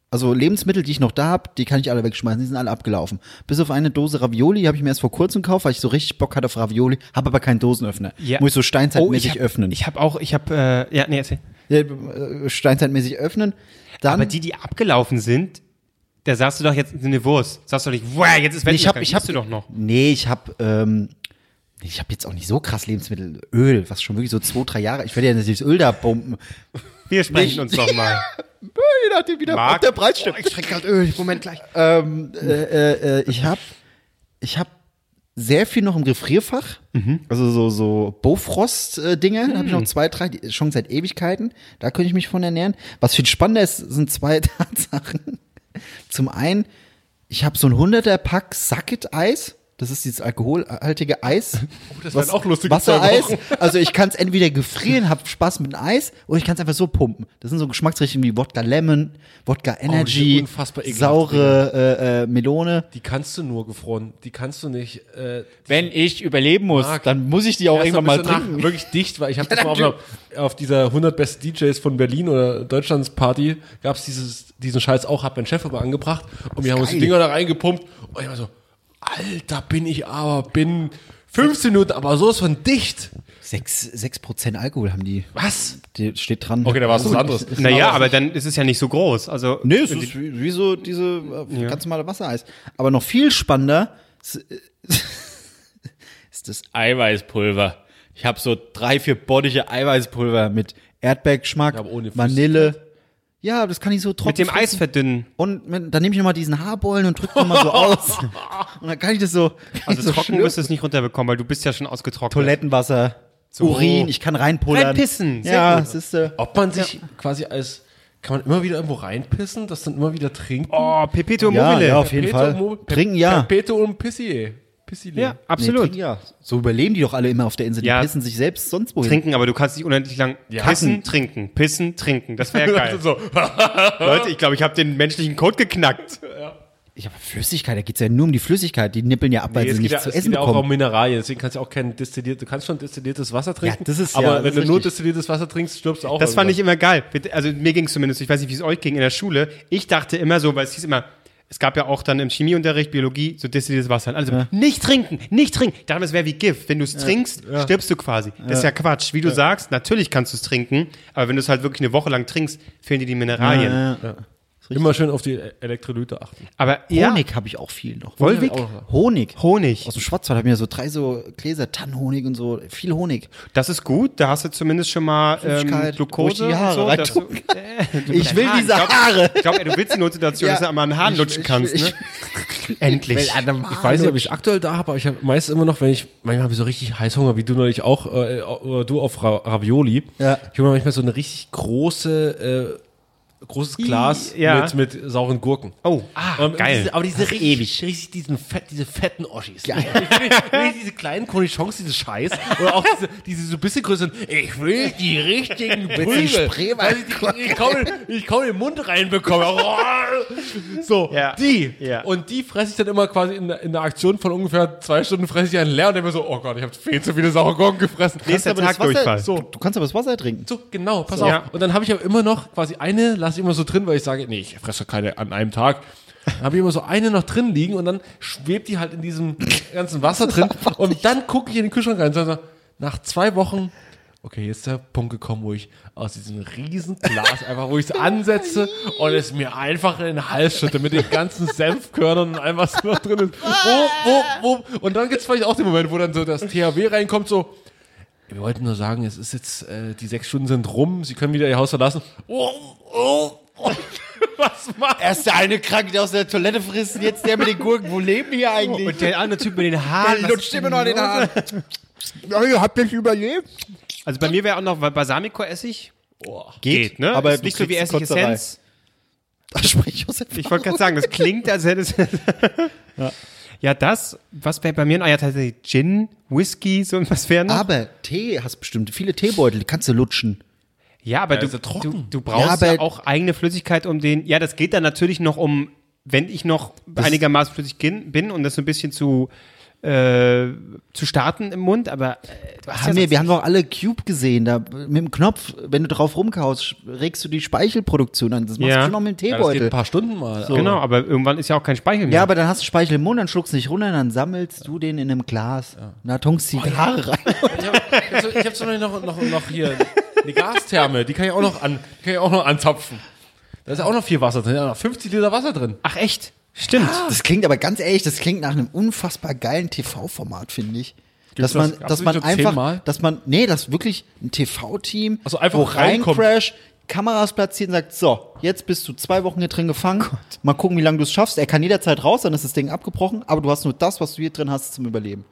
[SPEAKER 2] also Lebensmittel, die ich noch da habe, die kann ich alle wegschmeißen, die sind alle abgelaufen. Bis auf eine Dose Ravioli habe ich mir erst vor kurzem gekauft, weil ich so richtig Bock hatte auf Ravioli, habe aber keinen Dosenöffner. Muss ich so steinzeitmäßig
[SPEAKER 1] Oh, ich hab,
[SPEAKER 2] öffnen.
[SPEAKER 1] Ich habe auch, ich habe, äh, ja, nee, erzähl.
[SPEAKER 2] Ja, äh, steinzeitmäßig öffnen. Dann,
[SPEAKER 1] Aber die, die abgelaufen sind, da sagst du doch jetzt eine Wurst. Sagst du doch nicht, wow, jetzt ist
[SPEAKER 2] Nee, ich habe,
[SPEAKER 1] Weltmeister.
[SPEAKER 2] ich habe
[SPEAKER 1] du doch noch.
[SPEAKER 2] Nee, ich habe, ähm, ich habe jetzt auch nicht so krass Lebensmittel, Öl, was schon wirklich so zwei, drei Jahre. Ich werde ja natürlich das Öl da pumpen.
[SPEAKER 1] Wir sprechen uns doch mal.
[SPEAKER 2] Je nachdem, wie der,
[SPEAKER 1] Marc?
[SPEAKER 2] ob der Preis stimmt.
[SPEAKER 1] Oh, ich trinke gerade Öl. Moment gleich.
[SPEAKER 2] ähm, äh, äh, äh, ich habe, ich habe sehr viel noch im Gefrierfach. Also so, so Bofrost-Dinge. Da habe ich noch zwei, drei, die, schon seit Ewigkeiten. Da könnte ich mich von ernähren. Was viel spannender ist, sind zwei Tatsachen. Zum einen, ich habe so ein 100er Pack Sucket-Eis. Das ist dieses alkoholhaltige Eis.
[SPEAKER 3] das wären auch lustige zwei
[SPEAKER 2] Wassereis. Also ich kann es entweder gefrieren, hab Spaß mit dem Eis, oder ich kann es einfach so pumpen. Das sind so Geschmacksrichtungen wie Wodka Lemon, Wodka Energy,
[SPEAKER 3] unfassbar ekelhaft,
[SPEAKER 2] saure äh, äh, Melone.
[SPEAKER 3] Die kannst du nur gefroren. Die kannst du nicht. Äh,
[SPEAKER 2] Wenn ich überleben muss,
[SPEAKER 3] Marc,
[SPEAKER 2] dann muss ich die auch irgendwann mal
[SPEAKER 3] du nach-
[SPEAKER 2] trinken.
[SPEAKER 3] Wirklich dicht, weil ich habe das mal auf, auf dieser 100 Best DJs von Berlin oder Deutschlands Party gab es dieses diesen Scheiß auch, hab mein Chef aber angebracht und wir haben uns die
[SPEAKER 2] geil.
[SPEAKER 3] Dinger da reingepumpt und ich war so, Alter, bin ich aber, bin 15 Minuten, aber sowas von dicht.
[SPEAKER 2] Sechs, sechs Prozent Alkohol haben die.
[SPEAKER 3] Was?
[SPEAKER 2] Die steht dran.
[SPEAKER 3] Okay, da war es was anderes.
[SPEAKER 1] Naja, aber dann ist es ja nicht so groß. Also,
[SPEAKER 2] Nee, es ist wie, wie so diese äh, ganz normale Wassereis. Aber noch viel spannender ist, ist das Eiweißpulver. Ich habe so drei, vier boddige Eiweißpulver mit Erdbeergeschmack,
[SPEAKER 3] Ja, aber ohne
[SPEAKER 2] Vanille. Ja, das kann ich so trocken.
[SPEAKER 1] mit dem
[SPEAKER 2] fressen.
[SPEAKER 1] Eis verdünnen.
[SPEAKER 2] Und mit, dann nehme ich nochmal diesen Haarbollen und drücke nochmal so aus. Und dann kann ich das so.
[SPEAKER 1] Also
[SPEAKER 2] so
[SPEAKER 1] trocken wirst du es nicht runterbekommen, weil du bist ja schon ausgetrocknet.
[SPEAKER 2] Toilettenwasser, Urin, ich kann reinpullern.
[SPEAKER 1] Reinpissen, sehr
[SPEAKER 2] Ja,
[SPEAKER 1] gut.
[SPEAKER 2] ist. Äh,
[SPEAKER 3] Ob man sich quasi als, kann man immer wieder irgendwo reinpissen, das dann immer wieder trinken?
[SPEAKER 1] Oh, Pepito
[SPEAKER 2] ja,
[SPEAKER 1] mobile.
[SPEAKER 2] ja, auf jeden Fall.
[SPEAKER 3] Mo-
[SPEAKER 2] Trinken ja.
[SPEAKER 3] Perpetuum und Pissi. Pissi.
[SPEAKER 1] Ja,
[SPEAKER 2] Nee,
[SPEAKER 1] absolut.
[SPEAKER 2] trinken, ja. So überleben die doch alle immer auf der Insel. Die
[SPEAKER 1] Ja.
[SPEAKER 2] pissen sich selbst sonst wohin.
[SPEAKER 1] Trinken, aber du kannst nicht unendlich lang pissen, trinken, pissen, trinken. Das wäre geil.
[SPEAKER 3] so.
[SPEAKER 1] Leute, ich glaube, ich habe den menschlichen Code geknackt.
[SPEAKER 2] Ich habe Flüssigkeit, da geht's ja nur um die Flüssigkeit. Die nippeln ja ab, weil
[SPEAKER 3] Nee, es
[SPEAKER 2] sie
[SPEAKER 3] geht,
[SPEAKER 2] nichts
[SPEAKER 3] ja,
[SPEAKER 2] zu
[SPEAKER 3] es
[SPEAKER 2] essen
[SPEAKER 3] geht ja auch um
[SPEAKER 2] bekommen.
[SPEAKER 3] Mineralien, deswegen kannst du auch kein destilliertes, du kannst schon destilliertes Wasser trinken.
[SPEAKER 2] das ist
[SPEAKER 3] aber
[SPEAKER 2] ja-
[SPEAKER 3] wenn
[SPEAKER 2] das
[SPEAKER 3] du nur destilliertes Wasser trinkst, stirbst du auch.
[SPEAKER 1] Das fand ich
[SPEAKER 3] irgendwann.
[SPEAKER 1] immer geil. Also mir ging es zumindest, ich weiß nicht, wie es euch ging in der Schule. Ich dachte immer so, weil es hieß immer, es gab ja auch dann im Chemieunterricht, Biologie, so destilliertes Wasser. Also nicht trinken, nicht trinken. Dachte, es wäre wie Gift. Wenn du es trinkst, stirbst du quasi. Das ist ja Quatsch. Wie du sagst, natürlich kannst du es trinken, aber wenn du es halt wirklich eine Woche lang trinkst, fehlen dir die Mineralien.
[SPEAKER 2] Ja, ja.
[SPEAKER 3] Immer schön auf die Elektrolyte achten.
[SPEAKER 1] Aber ja,
[SPEAKER 2] Honig habe ich auch viel noch.
[SPEAKER 1] Wolwig?
[SPEAKER 2] Honig.
[SPEAKER 1] Honig.
[SPEAKER 2] Aus dem Schwarzwald habe ich mir so drei so Gläser Tannenhonig und so. Viel Honig.
[SPEAKER 1] Das ist gut, da hast du zumindest schon mal ähm, Glucose
[SPEAKER 2] die Haare
[SPEAKER 1] und so. du, äh,
[SPEAKER 2] Ich will
[SPEAKER 1] Haaren.
[SPEAKER 2] diese
[SPEAKER 1] glaub,
[SPEAKER 2] Haare.
[SPEAKER 1] Ich glaube, du willst die Notsituation,
[SPEAKER 2] Ja.
[SPEAKER 1] dass du einmal an den Haaren
[SPEAKER 2] Ich-
[SPEAKER 1] lutschen
[SPEAKER 2] ich-
[SPEAKER 1] kannst.
[SPEAKER 2] ich-
[SPEAKER 1] ne? Endlich.
[SPEAKER 3] Ich weiß nicht, ob ich aktuell da habe, aber ich habe meist immer noch, wenn ich, manchmal habe ich so richtig Heißhunger, wie du neulich auch, äh, oder du auf Ra Ravioli.
[SPEAKER 2] Ja.
[SPEAKER 3] Ich habe manchmal so eine richtig große, äh, großes Glas
[SPEAKER 1] ja.
[SPEAKER 3] mit, mit sauren Gurken.
[SPEAKER 1] Oh, ah,
[SPEAKER 3] Und
[SPEAKER 1] geil.
[SPEAKER 3] Diese, aber diese richtig, richtig diesen fett, diese fetten Oschis. Ich will diese kleinen Cornichons, diese Scheiß. Oder auch diese, diese so ein bisschen größeren. Ich will die richtigen Weil ich, ich, kaum, ich kaum in den Mund reinbekomme. So,
[SPEAKER 1] Ja.
[SPEAKER 3] die.
[SPEAKER 1] Ja.
[SPEAKER 3] Und die fresse ich dann immer quasi in, in einer Aktion von ungefähr zwei Stunden fresse ich einen leer und denke mir so, oh Gott, ich habe viel zu viele saure Gurken gefressen.
[SPEAKER 1] Nächster
[SPEAKER 2] das
[SPEAKER 1] Tag Durchfall.
[SPEAKER 2] Wasser, so, du kannst aber das Wasser trinken.
[SPEAKER 3] So, genau, pass
[SPEAKER 1] So.
[SPEAKER 3] auf.
[SPEAKER 1] Ja.
[SPEAKER 3] Und dann habe ich aber immer noch quasi eine, lasse ich immer so drin, weil ich sage, nee, ich fresse keine an einem Tag. Dann habe ich immer so eine noch drin liegen und dann schwebt die halt in diesem ganzen Wasser drin. Und dann gucke ich in den Kühlschrank rein und sage, nach zwei Wochen, okay, jetzt ist der Punkt gekommen, wo ich aus diesem riesen Glas einfach, wo ich es ansetze und es mir einfach in den Hals schütte mit den ganzen Senfkörnern und allem, was noch drin ist. Wo, wo, wo. Und dann gibt es vielleicht auch den Moment, wo dann so das THW reinkommt, so, wir wollten nur sagen, es ist jetzt, äh, die sechs Stunden sind rum, Sie können wieder Ihr Haus verlassen. Oh, oh, oh. Was macht
[SPEAKER 2] Erst der eine Kranke, der aus der Toilette frisst, jetzt der mit den Gurken. Wo leben die eigentlich?
[SPEAKER 1] Und der andere Typ mit den Haaren.
[SPEAKER 2] der lutscht immer noch in den? Haaren. Ja, ihr habt das überlebt.
[SPEAKER 1] Also bei mir wäre auch noch Balsamico-Essig.
[SPEAKER 2] Geht,
[SPEAKER 1] Geht, ne?
[SPEAKER 2] aber
[SPEAKER 1] Ist
[SPEAKER 2] du
[SPEAKER 1] nicht so wie
[SPEAKER 2] kriegst
[SPEAKER 1] Essig
[SPEAKER 2] Kotzerei.
[SPEAKER 1] Essenz.
[SPEAKER 2] Da spricht Josef.
[SPEAKER 1] Ich wollte gerade sagen, das klingt, als hätte es. ja. Das, was wäre bei mir? Ah ja, tatsächlich Gin, Whisky, so was wäre noch.
[SPEAKER 2] Aber Tee hast bestimmt viele Teebeutel, die kannst du lutschen.
[SPEAKER 1] ja, aber
[SPEAKER 3] Ja,
[SPEAKER 1] du,
[SPEAKER 3] ist ja trocken.
[SPEAKER 1] du, du brauchst
[SPEAKER 2] Ja,
[SPEAKER 1] ja, auch eigene Flüssigkeit, um den. Ja, das geht dann natürlich noch um, wenn ich noch einigermaßen flüssig bin, bin und das so ein bisschen zu äh, zu starten im Mund, aber äh,
[SPEAKER 2] Haben
[SPEAKER 1] ja
[SPEAKER 2] wir, wir haben doch alle Cube gesehen, da mit dem Knopf, wenn du drauf rumkaust, regst du die Speichelproduktion an. Das machst
[SPEAKER 1] Ja.
[SPEAKER 2] du noch mit dem
[SPEAKER 3] Ja, das geht
[SPEAKER 2] Teebeutel.
[SPEAKER 3] ein paar Stunden mal.
[SPEAKER 1] Genau, aber irgendwann ist ja auch kein Speichel mehr.
[SPEAKER 2] Ja, aber dann hast du Speichel im Mund, dann schluckst du nicht runter, dann sammelst du den in einem Glas. Da tunkst du die Haare rein.
[SPEAKER 3] Ich habe so, ich hab so noch, noch, noch hier eine Gastherme, die kann ich auch noch, an, kann ich auch noch anzapfen. Da ist ja auch noch viel Wasser drin, da ist noch 50 Liter Wasser drin.
[SPEAKER 1] Ach echt? Stimmt.
[SPEAKER 2] Das klingt aber ganz ehrlich, das klingt nach einem unfassbar geilen TV-Format, finde ich. Dass
[SPEAKER 3] das-
[SPEAKER 2] man, dass man einfach,
[SPEAKER 3] zehnmal?
[SPEAKER 2] dass man, nee, dass wirklich ein TV-Team,
[SPEAKER 3] Also einfach
[SPEAKER 2] wo
[SPEAKER 3] reinkommt.
[SPEAKER 2] reincrash, Kameras platziert und sagt, so, jetzt bist du zwei Wochen hier drin gefangen, mal gucken, wie lange du es schaffst. Er kann jederzeit raus, dann ist das Ding abgebrochen, aber du hast nur das, was du hier drin hast, zum Überleben.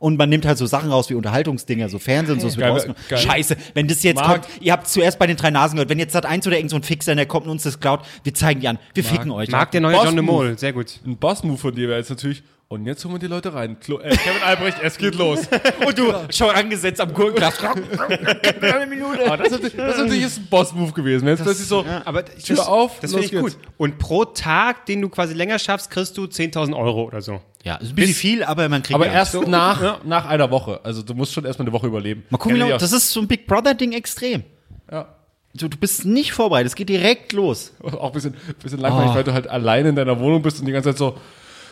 [SPEAKER 2] Und man nimmt halt so Sachen raus wie Unterhaltungsdinger, so Fernsehen und so.
[SPEAKER 3] Geil, geil.
[SPEAKER 2] Scheiße, wenn das jetzt
[SPEAKER 3] Marc.
[SPEAKER 2] kommt, ihr habt zuerst bei den drei Nasen gehört, wenn jetzt das eins oder irgend so ein Fixer, der kommt und uns das klaut, wir zeigen die an, wir ficken euch.
[SPEAKER 1] Mag der neue
[SPEAKER 3] Boss
[SPEAKER 1] John de. Mol, sehr gut.
[SPEAKER 3] Ein Boss-Move von dir wäre jetzt natürlich, und jetzt holen wir die Leute rein. Klo äh, Kevin Albrecht, es geht los.
[SPEAKER 2] Und du schon angesetzt am Gurkenglas. Eine Minute.
[SPEAKER 3] Aber das, ist natürlich- das ist natürlich jetzt ein Boss-Move gewesen. Jetzt plötzlich so,
[SPEAKER 1] Aber
[SPEAKER 3] Tür
[SPEAKER 1] das,
[SPEAKER 3] auf,
[SPEAKER 1] das finde ich gut. Und pro Tag, den du quasi länger schaffst, kriegst du 10.000 Euro oder so.
[SPEAKER 2] Ja, ist ein bisschen viel, aber man kriegt
[SPEAKER 3] aber
[SPEAKER 2] ja.
[SPEAKER 3] erst nach, nach einer Woche. Also du musst schon erstmal eine Woche überleben.
[SPEAKER 2] Mal gucken,
[SPEAKER 3] aus-
[SPEAKER 2] das ist so ein Big Brother-Ding extrem.
[SPEAKER 3] ja.
[SPEAKER 2] Du, du bist nicht vorbereitet, es geht direkt los.
[SPEAKER 3] Auch ein bisschen, bisschen langweilig, weil du halt alleine in deiner Wohnung bist und die ganze Zeit so,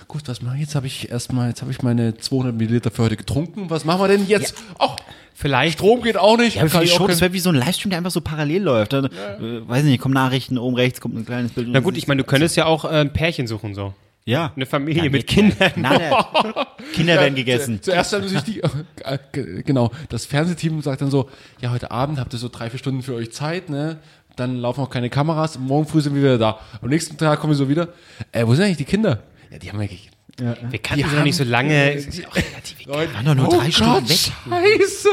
[SPEAKER 3] gut, was machen wir jetzt? Habe ich erstmal, jetzt habe ich meine 200 Milliliter für heute getrunken. Was machen wir denn jetzt? Ach,
[SPEAKER 1] Vielleicht.
[SPEAKER 3] Strom geht auch nicht.
[SPEAKER 2] Ja, für die
[SPEAKER 3] ich auch
[SPEAKER 2] Show, das wäre wie so ein Livestream, der einfach so parallel läuft. Dann, äh, weiß nicht, kommen Nachrichten, oben rechts kommt ein kleines Bild.
[SPEAKER 1] Na gut, ich meine, du könntest ja auch äh, ein Pärchen suchen, so.
[SPEAKER 2] ja.
[SPEAKER 1] Eine Familie
[SPEAKER 2] Ja,
[SPEAKER 1] mit Kindern.
[SPEAKER 2] Nein. Kinder werden gegessen.
[SPEAKER 3] Zuerst haben sich die, äh, ge- genau, das Fernsehteam sagt dann so, ja, heute Abend habt ihr so drei, vier Stunden für euch Zeit, ne? Dann laufen auch keine Kameras, morgen früh sind wir wieder da. Am nächsten Tag kommen wir so wieder, äh, wo sind eigentlich die Kinder? Ja, die haben ja
[SPEAKER 1] Wir kannten sie noch nicht so lange. Ist auch relativ egal.
[SPEAKER 2] Waren doch nur drei Stunden weg.
[SPEAKER 3] Scheiße!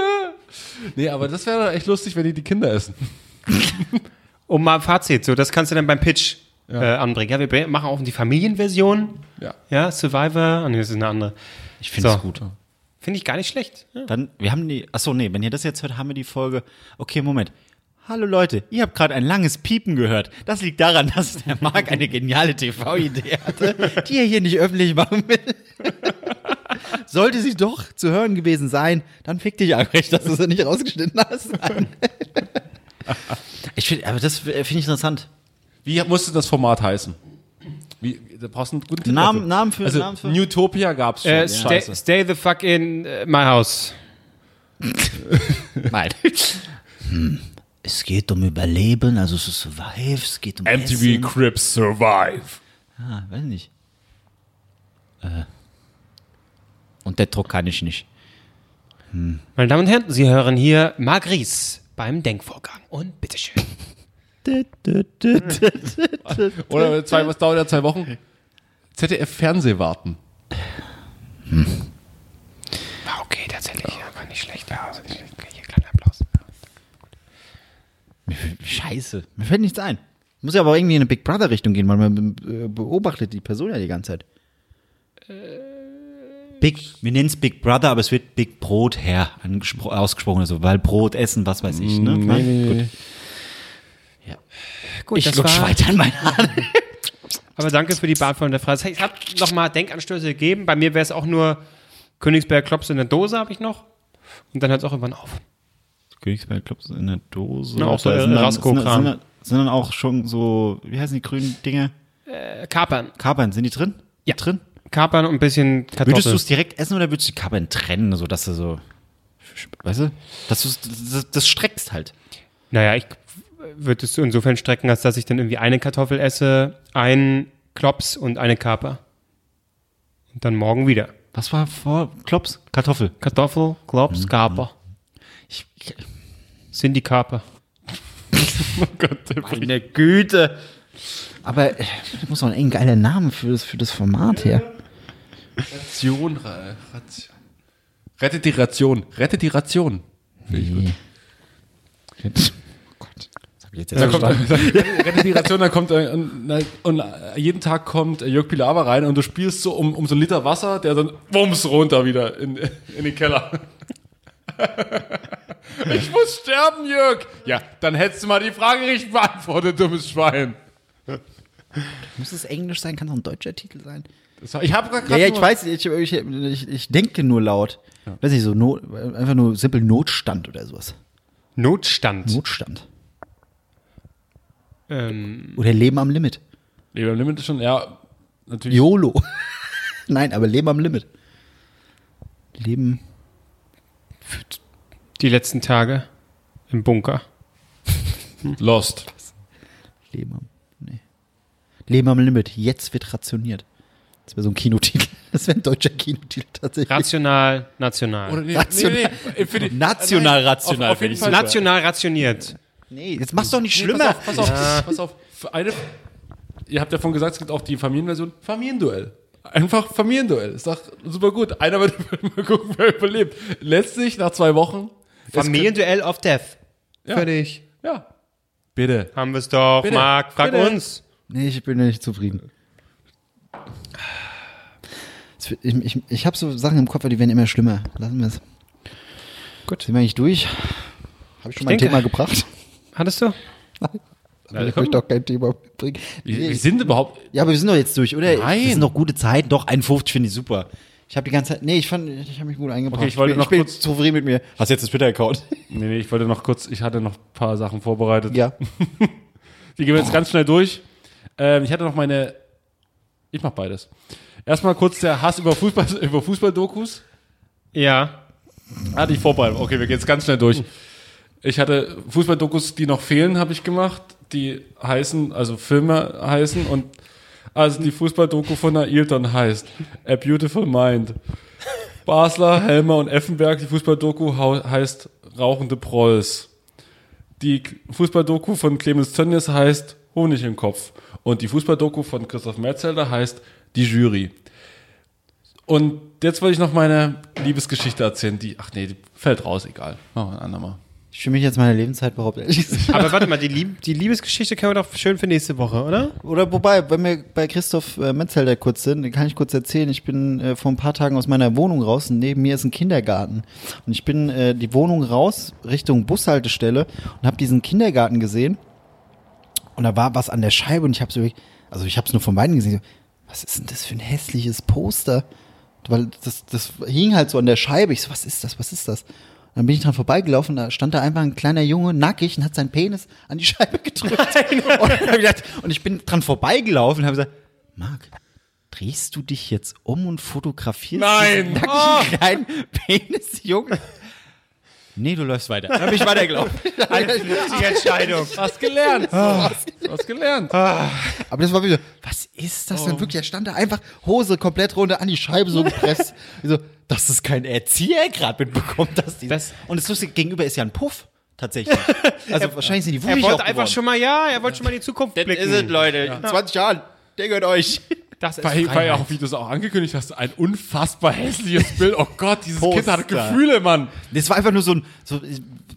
[SPEAKER 3] Nee, aber das wäre doch echt lustig, wenn die die Kinder essen.
[SPEAKER 1] Um mal ein Fazit, so, das kannst du dann beim Pitch äh, anbringen. Ja, wir machen auch die Familienversion.
[SPEAKER 3] Ja.
[SPEAKER 1] Ja, Survivor. Ah, nee, das ist eine andere.
[SPEAKER 2] Ich finde es
[SPEAKER 1] So.
[SPEAKER 2] gut.
[SPEAKER 1] Finde ich gar nicht schlecht. Ja.
[SPEAKER 2] Dann, wir haben die, achso, nee, wenn ihr das jetzt hört, haben wir die Folge. Okay, Moment. Hallo Leute, ihr habt gerade ein langes Piepen gehört. Das liegt daran, dass der Marc eine geniale TV-Idee hatte, die er hier nicht öffentlich machen will. Sollte sie doch zu hören gewesen sein, dann fick dich Albrecht, dass du sie nicht rausgeschnitten hast. ich finde, aber das finde ich interessant.
[SPEAKER 3] Wie musste das Format heißen? Wie, da brauchst du einen guten
[SPEAKER 2] Namen-
[SPEAKER 3] dafür.
[SPEAKER 2] Namen für-
[SPEAKER 3] also,
[SPEAKER 2] Namen für-
[SPEAKER 3] Newtopia gab's schon.
[SPEAKER 1] Äh, stay,
[SPEAKER 3] Scheiße.
[SPEAKER 1] stay the fuck in äh, my house.
[SPEAKER 2] Mal. Hm. Es geht um Überleben, also es ist Survive, es geht um
[SPEAKER 3] MTV
[SPEAKER 2] Essen.
[SPEAKER 3] Crips Survive.
[SPEAKER 2] Ah, weiß nicht. Äh. Und der Druck kann ich nicht.
[SPEAKER 1] Meine Damen und Herren, Sie hören hier Marc Ries beim Denkvorgang. Und bitteschön.
[SPEAKER 3] Oder zwei, was dauert ja zwei Wochen? ZDF Fernsehwarten.
[SPEAKER 1] War okay, tatsächlich. Ja, war nicht schlecht. Ja, also nicht schlecht. Okay, hier, kleiner Applaus.
[SPEAKER 2] Scheiße. Mir fällt nichts ein. Muss ja aber irgendwie in eine Big Brother Richtung gehen, weil man äh, beobachtet die Person ja die ganze Zeit.
[SPEAKER 4] Big, wir nennen es Big Brother, aber es wird Big Brot angespro- ausgesprochen, also, weil Brot essen, was weiß ich, ne?
[SPEAKER 3] Nee, nee.
[SPEAKER 1] Gut,
[SPEAKER 4] Ich
[SPEAKER 1] das
[SPEAKER 4] lutsch
[SPEAKER 1] war,
[SPEAKER 4] weiter in meine Hand.
[SPEAKER 1] aber danke für die Beantwortung der Frage. Es hat nochmal Denkanstöße gegeben. Bei mir wäre es auch nur Königsberg Klops in der Dose, habe ich noch. Und dann hört es auch irgendwann auf.
[SPEAKER 4] Königsberg Clubs in der Dose.
[SPEAKER 1] Ja, auch so
[SPEAKER 4] Da sind dann-
[SPEAKER 1] Rasko-Kram.
[SPEAKER 4] sind, dann- sind, dann- sind dann auch schon so, wie heißen die grünen Dinge?
[SPEAKER 1] Äh, Kapern.
[SPEAKER 4] Kapern, sind die drin?
[SPEAKER 1] Ja.
[SPEAKER 4] Drin?
[SPEAKER 1] Kapern und ein bisschen
[SPEAKER 4] Würdest
[SPEAKER 1] Kartoffeln.
[SPEAKER 4] du es direkt essen oder würdest du die Kapern trennen, so dass du so, weißt du, dass du das, das streckst halt.
[SPEAKER 1] Naja, ich würde es insofern strecken, als dass ich dann irgendwie eine Kartoffel esse, einen Klops und eine Kaper. Und dann morgen wieder.
[SPEAKER 4] Was war vor Klops? Kartoffel.
[SPEAKER 1] Kartoffel, Klops, Kaper.
[SPEAKER 4] Ich, ich,
[SPEAKER 1] Sind die Kaper.
[SPEAKER 2] Meine Güte. Aber äh, das muss doch ein geiler Name für das, für das Format her.
[SPEAKER 3] Ration, Ra- Ration. Rettet die Ration. Rettet die Ration.
[SPEAKER 2] Nee. Jetzt, oh Gott. Das hab ich jetzt erst
[SPEAKER 3] kommt,
[SPEAKER 2] verstanden.
[SPEAKER 3] rettet die Ration, dann kommt äh, und, und äh, jeden Tag kommt äh, Jörg Pilawa rein und du spielst so um, um so einen Liter Wasser, der dann wumms runter wieder in, in den Keller. ich muss sterben, Jörg. Ja, dann hättest du mal die Frage richtig beantwortet, dummes Schwein.
[SPEAKER 2] Muss es Englisch sein? Kann es auch ein deutscher Titel sein?
[SPEAKER 3] Das war, ich habe gerade
[SPEAKER 2] Ja, ja, ich weiß, ich, ich, ich, ich denke nur laut. Weiß ich so, Not, einfach nur simpel Notstand oder sowas.
[SPEAKER 1] Notstand.
[SPEAKER 2] Notstand.
[SPEAKER 1] Ähm,
[SPEAKER 2] Oder Leben am Limit.
[SPEAKER 3] Leben am Limit ist schon, ja, natürlich.
[SPEAKER 2] YOLO. Nein, aber Leben am Limit. Leben.
[SPEAKER 1] Die letzten Tage im Bunker.
[SPEAKER 3] Lost.
[SPEAKER 2] Leben am. Nee. Leben am Limit. Jetzt wird rationiert. Das wäre so ein Kinotitel. Das wäre ein deutscher Kinotitel tatsächlich.
[SPEAKER 1] Rational, national.
[SPEAKER 3] Oder nee,
[SPEAKER 2] Rational.
[SPEAKER 3] nee, nee, die,
[SPEAKER 4] National,
[SPEAKER 3] Nein,
[SPEAKER 4] rational,
[SPEAKER 3] Auf, auf jeden
[SPEAKER 4] finde ich
[SPEAKER 3] Fall.
[SPEAKER 1] National rationiert.
[SPEAKER 2] nee, jetzt mach's doch nicht
[SPEAKER 3] Nee,
[SPEAKER 2] schlimmer.
[SPEAKER 3] Pass auf, pass auf, pass auf. Für eine, ihr habt ja vorhin gesagt, es gibt auch die Familienversion. Familienduell. Einfach Familienduell. Ist doch super gut. Einer wird mal gucken, wer überlebt. Letztlich, nach zwei Wochen.
[SPEAKER 1] Familienduell of Death.
[SPEAKER 3] Ja.
[SPEAKER 1] Fertig.
[SPEAKER 3] Ja. Bitte.
[SPEAKER 1] Haben wir es doch,
[SPEAKER 3] Bitte.
[SPEAKER 1] Marc. Frag
[SPEAKER 3] Bitte.
[SPEAKER 1] uns.
[SPEAKER 2] Nee, ich bin nicht zufrieden. Ich, ich, ich habe so Sachen im Kopf, die werden immer schlimmer. Lassen wir es.
[SPEAKER 1] Gut.
[SPEAKER 2] Sind wir eigentlich durch? Habe ich schon mal ein
[SPEAKER 1] denke-
[SPEAKER 2] Thema gebracht?
[SPEAKER 1] Hattest du?
[SPEAKER 2] Aber ich möchte doch kein Thema bringen.
[SPEAKER 3] Wir,
[SPEAKER 2] Nee.
[SPEAKER 3] wir sind überhaupt.
[SPEAKER 2] Ja, aber wir sind doch jetzt durch, oder?
[SPEAKER 3] Nein.
[SPEAKER 2] Das sind doch gute Zeiten. Doch,
[SPEAKER 4] 51 finde ich super.
[SPEAKER 2] Ich habe die ganze Zeit. Nee, ich fand, ich habe mich gut eingebracht.
[SPEAKER 3] Okay, ich wollte
[SPEAKER 2] bin,
[SPEAKER 3] noch
[SPEAKER 2] ich bin
[SPEAKER 3] kurz-
[SPEAKER 2] zufrieden mit mir.
[SPEAKER 4] Hast du jetzt das Twitter-Account?
[SPEAKER 3] Nee, nee, ich wollte noch kurz, ich hatte noch ein paar Sachen vorbereitet.
[SPEAKER 2] Ja.
[SPEAKER 3] Die gehen wir jetzt ganz schnell durch. Ähm, ich hatte noch meine. Ich mach beides. Erstmal kurz der Hass über Fußball, über Fußball-Dokus.
[SPEAKER 1] Ja.
[SPEAKER 3] Hatte ich vorbereitet. Okay, wir gehen jetzt ganz schnell durch. Ich hatte Fußball-Dokus, die noch fehlen, habe ich gemacht. Die heißen, also Filme heißen und also die Fußball-Doku von Ailton heißt A Beautiful Mind. Basler, Helmer und Effenberg, die Fußball-Doku heißt Rauchende Prolls. Die Fußball-Doku von Clemens Tönnies heißt Honig im Kopf. Und die Fußball-Doku von Christoph Metzelder heißt Die Jury. Und jetzt wollte ich noch meine Liebesgeschichte erzählen, die, ach nee, die fällt raus, egal. Machen wir ein andermal.
[SPEAKER 2] Ich fühle mich jetzt meine Lebenszeit behauptet, ehrlich gesagt.
[SPEAKER 1] Aber warte mal, die, Lieb die Liebesgeschichte können wir doch schön für nächste Woche, oder?
[SPEAKER 2] Oder wobei, wenn wir bei Christoph äh, Metzelder kurz sind, dann kann ich kurz erzählen, ich bin äh, vor ein paar Tagen aus meiner Wohnung raus und neben mir ist ein Kindergarten. Und ich bin äh, die Wohnung raus Richtung Bushaltestelle und habe diesen Kindergarten gesehen. Und da war was an der Scheibe und ich habe so, also ich habe es nur von beiden gesehen. Was ist denn das für ein hässliches Poster? Weil das, das hing halt so an der Scheibe. Ich so, was ist das? Was ist das? Dann bin ich dran vorbeigelaufen, da stand da einfach ein kleiner Junge, nackig, und hat seinen Penis an die Scheibe gedrückt. Und, und ich bin dran vorbeigelaufen und habe gesagt, Marc, drehst du dich jetzt um und fotografierst
[SPEAKER 3] Nein!
[SPEAKER 2] diesen nackigen kleinen Penis, Junge? Nee, du läufst weiter. Dann bin ich weitergelaufen.
[SPEAKER 1] Die Entscheidung.
[SPEAKER 3] Hast gelernt. Hast gelernt.
[SPEAKER 2] Aber das war wieder, was ist das denn wirklich? Er stand da einfach Hose komplett runter an die Scheibe so gepresst. So,
[SPEAKER 4] Dass es kein Erzieher gerade mitbekommt, dass die.
[SPEAKER 1] Das-
[SPEAKER 4] und das Lustige gegenüber ist ja ein Puff. Tatsächlich.
[SPEAKER 2] also wahrscheinlich sind die
[SPEAKER 1] Er
[SPEAKER 2] wuschig
[SPEAKER 1] wollte
[SPEAKER 2] auch
[SPEAKER 1] einfach
[SPEAKER 2] geworden.
[SPEAKER 1] schon mal, ja, er wollte schon mal in die Zukunft blicken.
[SPEAKER 2] Ist es, Leute. In 20 Jahren. Der gehört euch.
[SPEAKER 1] Das ist
[SPEAKER 3] Weil, weil auch, wie du es auch angekündigt hast, ein unfassbar hässliches Bild. Oh Gott, dieses Kind hat
[SPEAKER 4] Poster.
[SPEAKER 3] Gefühle, Mann.
[SPEAKER 2] Das war einfach nur so ein, so,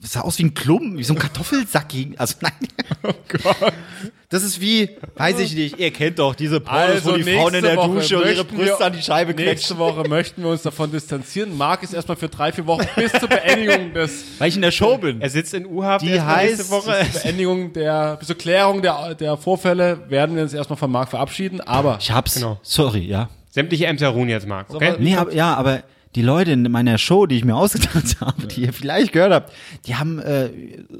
[SPEAKER 2] das sah aus wie ein Klumpen, wie so ein Kartoffelsack. Also nein.
[SPEAKER 3] Oh Gott.
[SPEAKER 2] Das ist wie, weiß ich nicht, ihr kennt doch diese Pornos,
[SPEAKER 3] Also
[SPEAKER 2] wo die Frauen in
[SPEAKER 3] nächste
[SPEAKER 2] der
[SPEAKER 3] Woche
[SPEAKER 2] Dusche und ihre Brüste an die Scheibe
[SPEAKER 3] Nächste
[SPEAKER 2] quetschen.
[SPEAKER 3] Woche möchten wir uns davon distanzieren. Marc ist erstmal für drei, vier Wochen bis zur Beendigung des
[SPEAKER 2] Weil ich in der Show bin.
[SPEAKER 1] Er sitzt in U-Haft
[SPEAKER 2] Die
[SPEAKER 1] erstmal nächste
[SPEAKER 2] heißt-
[SPEAKER 1] Woche.
[SPEAKER 3] zur Beendigung der, bis zur Klärung der, der Vorfälle werden wir uns erstmal von Marc verabschieden. Aber
[SPEAKER 2] Ich hab's.
[SPEAKER 1] Genau.
[SPEAKER 2] Sorry, ja.
[SPEAKER 1] Sämtliche Ämter ruhen jetzt, Marc, okay?
[SPEAKER 3] aber-
[SPEAKER 2] Nee, aber, ja, aber die Leute in meiner Show, die ich mir ausgedacht habe, die ihr vielleicht gehört habt, die haben äh,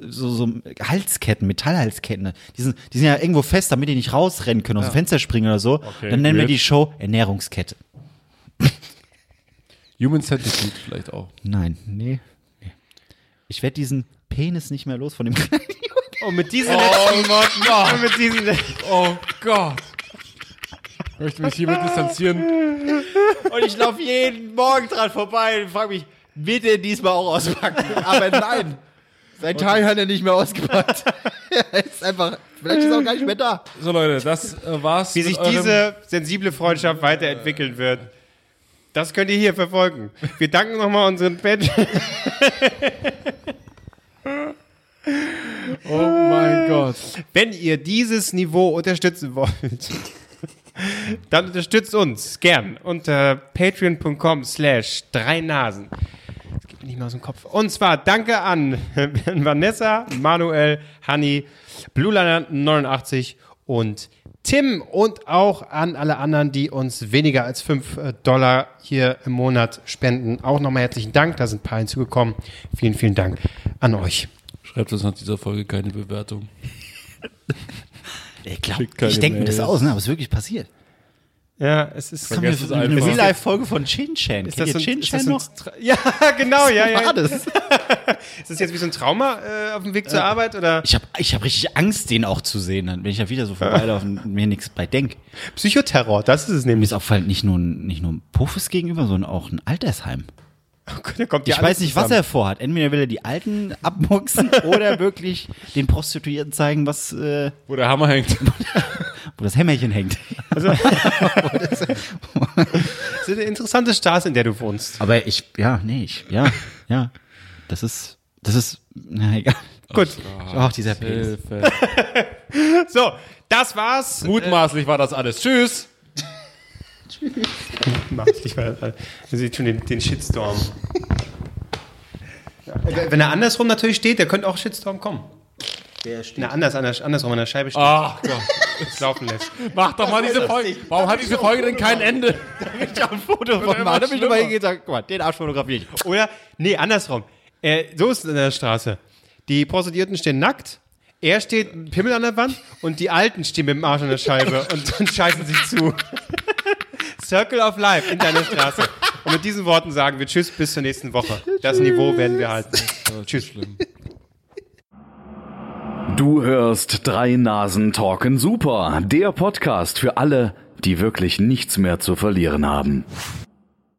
[SPEAKER 2] so, so Halsketten, Metallhalsketten. Die sind, die sind ja irgendwo fest, damit die nicht rausrennen können, aus dem Fenster springen oder so. Dann nennen wir
[SPEAKER 3] weird.
[SPEAKER 2] die Show Ernährungskette.
[SPEAKER 3] Human Centipede vielleicht auch.
[SPEAKER 2] Nein, nee. nee. Ich werde diesen Penis nicht mehr los von dem kleinen
[SPEAKER 1] Und mit diesen letzten Worten, und mit diesen
[SPEAKER 3] Oh Gott. Ich möchte mich hiermit distanzieren.
[SPEAKER 2] Und ich laufe jeden Morgen dran vorbei und frage mich, wird er diesmal auch auspacken? Aber nein. Seit Tagen hat er nicht mehr ausgepackt. er ist einfach, vielleicht ist er auch gar nicht mehr da.
[SPEAKER 3] So Leute, das äh, war's.
[SPEAKER 1] wie sich diese sensible Freundschaft weiterentwickeln wird. Das könnt ihr hier verfolgen. Wir danken nochmal unseren Patreon.
[SPEAKER 3] Oh mein Gott.
[SPEAKER 1] Wenn ihr dieses Niveau unterstützen wollt, dann unterstützt uns gern unter patreon.com slash drei Nasen. Das geht mir nicht mehr aus dem Kopf. Und zwar danke an Vanessa, Manuel, Hanni, BlueLiner89 und Tim und auch an alle anderen, die uns weniger als 5 Dollar hier im Monat spenden. Auch nochmal herzlichen Dank, da sind ein paar hinzugekommen. Vielen, vielen Dank an euch.
[SPEAKER 3] Schreibt uns nach dieser Folge keine Bewertung.
[SPEAKER 2] Ich glaube, ich denke mir das aus, ne? aber es ist wirklich passiert.
[SPEAKER 1] Ja, es ist...
[SPEAKER 2] Mir
[SPEAKER 3] es
[SPEAKER 2] eine. Real-Life-Folge von Chin Chan.
[SPEAKER 1] Ist
[SPEAKER 2] Kennt
[SPEAKER 1] das,
[SPEAKER 2] Chin Chan noch?
[SPEAKER 1] Ja, genau, ja, ja.
[SPEAKER 2] War das?
[SPEAKER 1] Ist das jetzt wie so ein Trauma äh, auf dem Weg zur Arbeit oder
[SPEAKER 2] Ich habe ich hab richtig Angst, den auch zu sehen, dann, wenn ich da wieder so vorbeilaufe und mir nichts bei denk.
[SPEAKER 1] Psychoterror? Das ist es
[SPEAKER 2] Mir
[SPEAKER 1] nämlich.
[SPEAKER 2] ist auffallend, nicht nur, ein- nicht nur ein Puffes gegenüber, sondern auch ein Altersheim.
[SPEAKER 1] Ja
[SPEAKER 2] Ich weiß nicht, was
[SPEAKER 1] zusammen.
[SPEAKER 2] er vorhat. Entweder will er die Alten abmuxen oder wirklich den Prostituierten zeigen, was, äh,
[SPEAKER 3] Wo der Hammer hängt.
[SPEAKER 2] wo das Hämmerchen hängt.
[SPEAKER 1] Das ist eine interessante Straße, in der du wohnst.
[SPEAKER 2] Aber ich, ja, nee, ich, ja, ja. Das ist, das ist, na egal.
[SPEAKER 1] Gut.
[SPEAKER 2] Ach, dieser Penis.
[SPEAKER 1] So, das war's.
[SPEAKER 3] Mutmaßlich war das alles. Tschüss.
[SPEAKER 1] Maßlich war das. Ihr seht schon den, den Shitstorm. Ja. Wenn er andersrum natürlich steht, der könnte auch Shitstorm kommen. Der steht. Na, anders, anders, andersrum an der Scheibe steht.
[SPEAKER 3] Ach Gott.
[SPEAKER 1] Es laufen lässt.
[SPEAKER 3] Mach doch mal diese Folge. Warum hat diese Folge denn kein Ende?
[SPEAKER 2] Ich habe ein Foto von
[SPEAKER 3] immer
[SPEAKER 2] Mann, hab ich nochmal hingeht und gesagt, guck mal, den Arsch fotografiere ich.
[SPEAKER 1] Oder, nee, andersrum. Äh, so ist es in der Straße. Die Prostituierten stehen nackt, er steht mit dem Pimmel an der Wand und die Alten stehen mit dem Arsch an der Scheibe und dann scheißen sich zu. Circle of Life in deiner Straße. Und mit diesen Worten sagen wir Tschüss, bis zur nächsten Woche. Das Niveau werden wir halten. Tschüss.
[SPEAKER 5] Du hörst drei Nasen talken super, der Podcast für alle, die wirklich nichts mehr zu verlieren haben.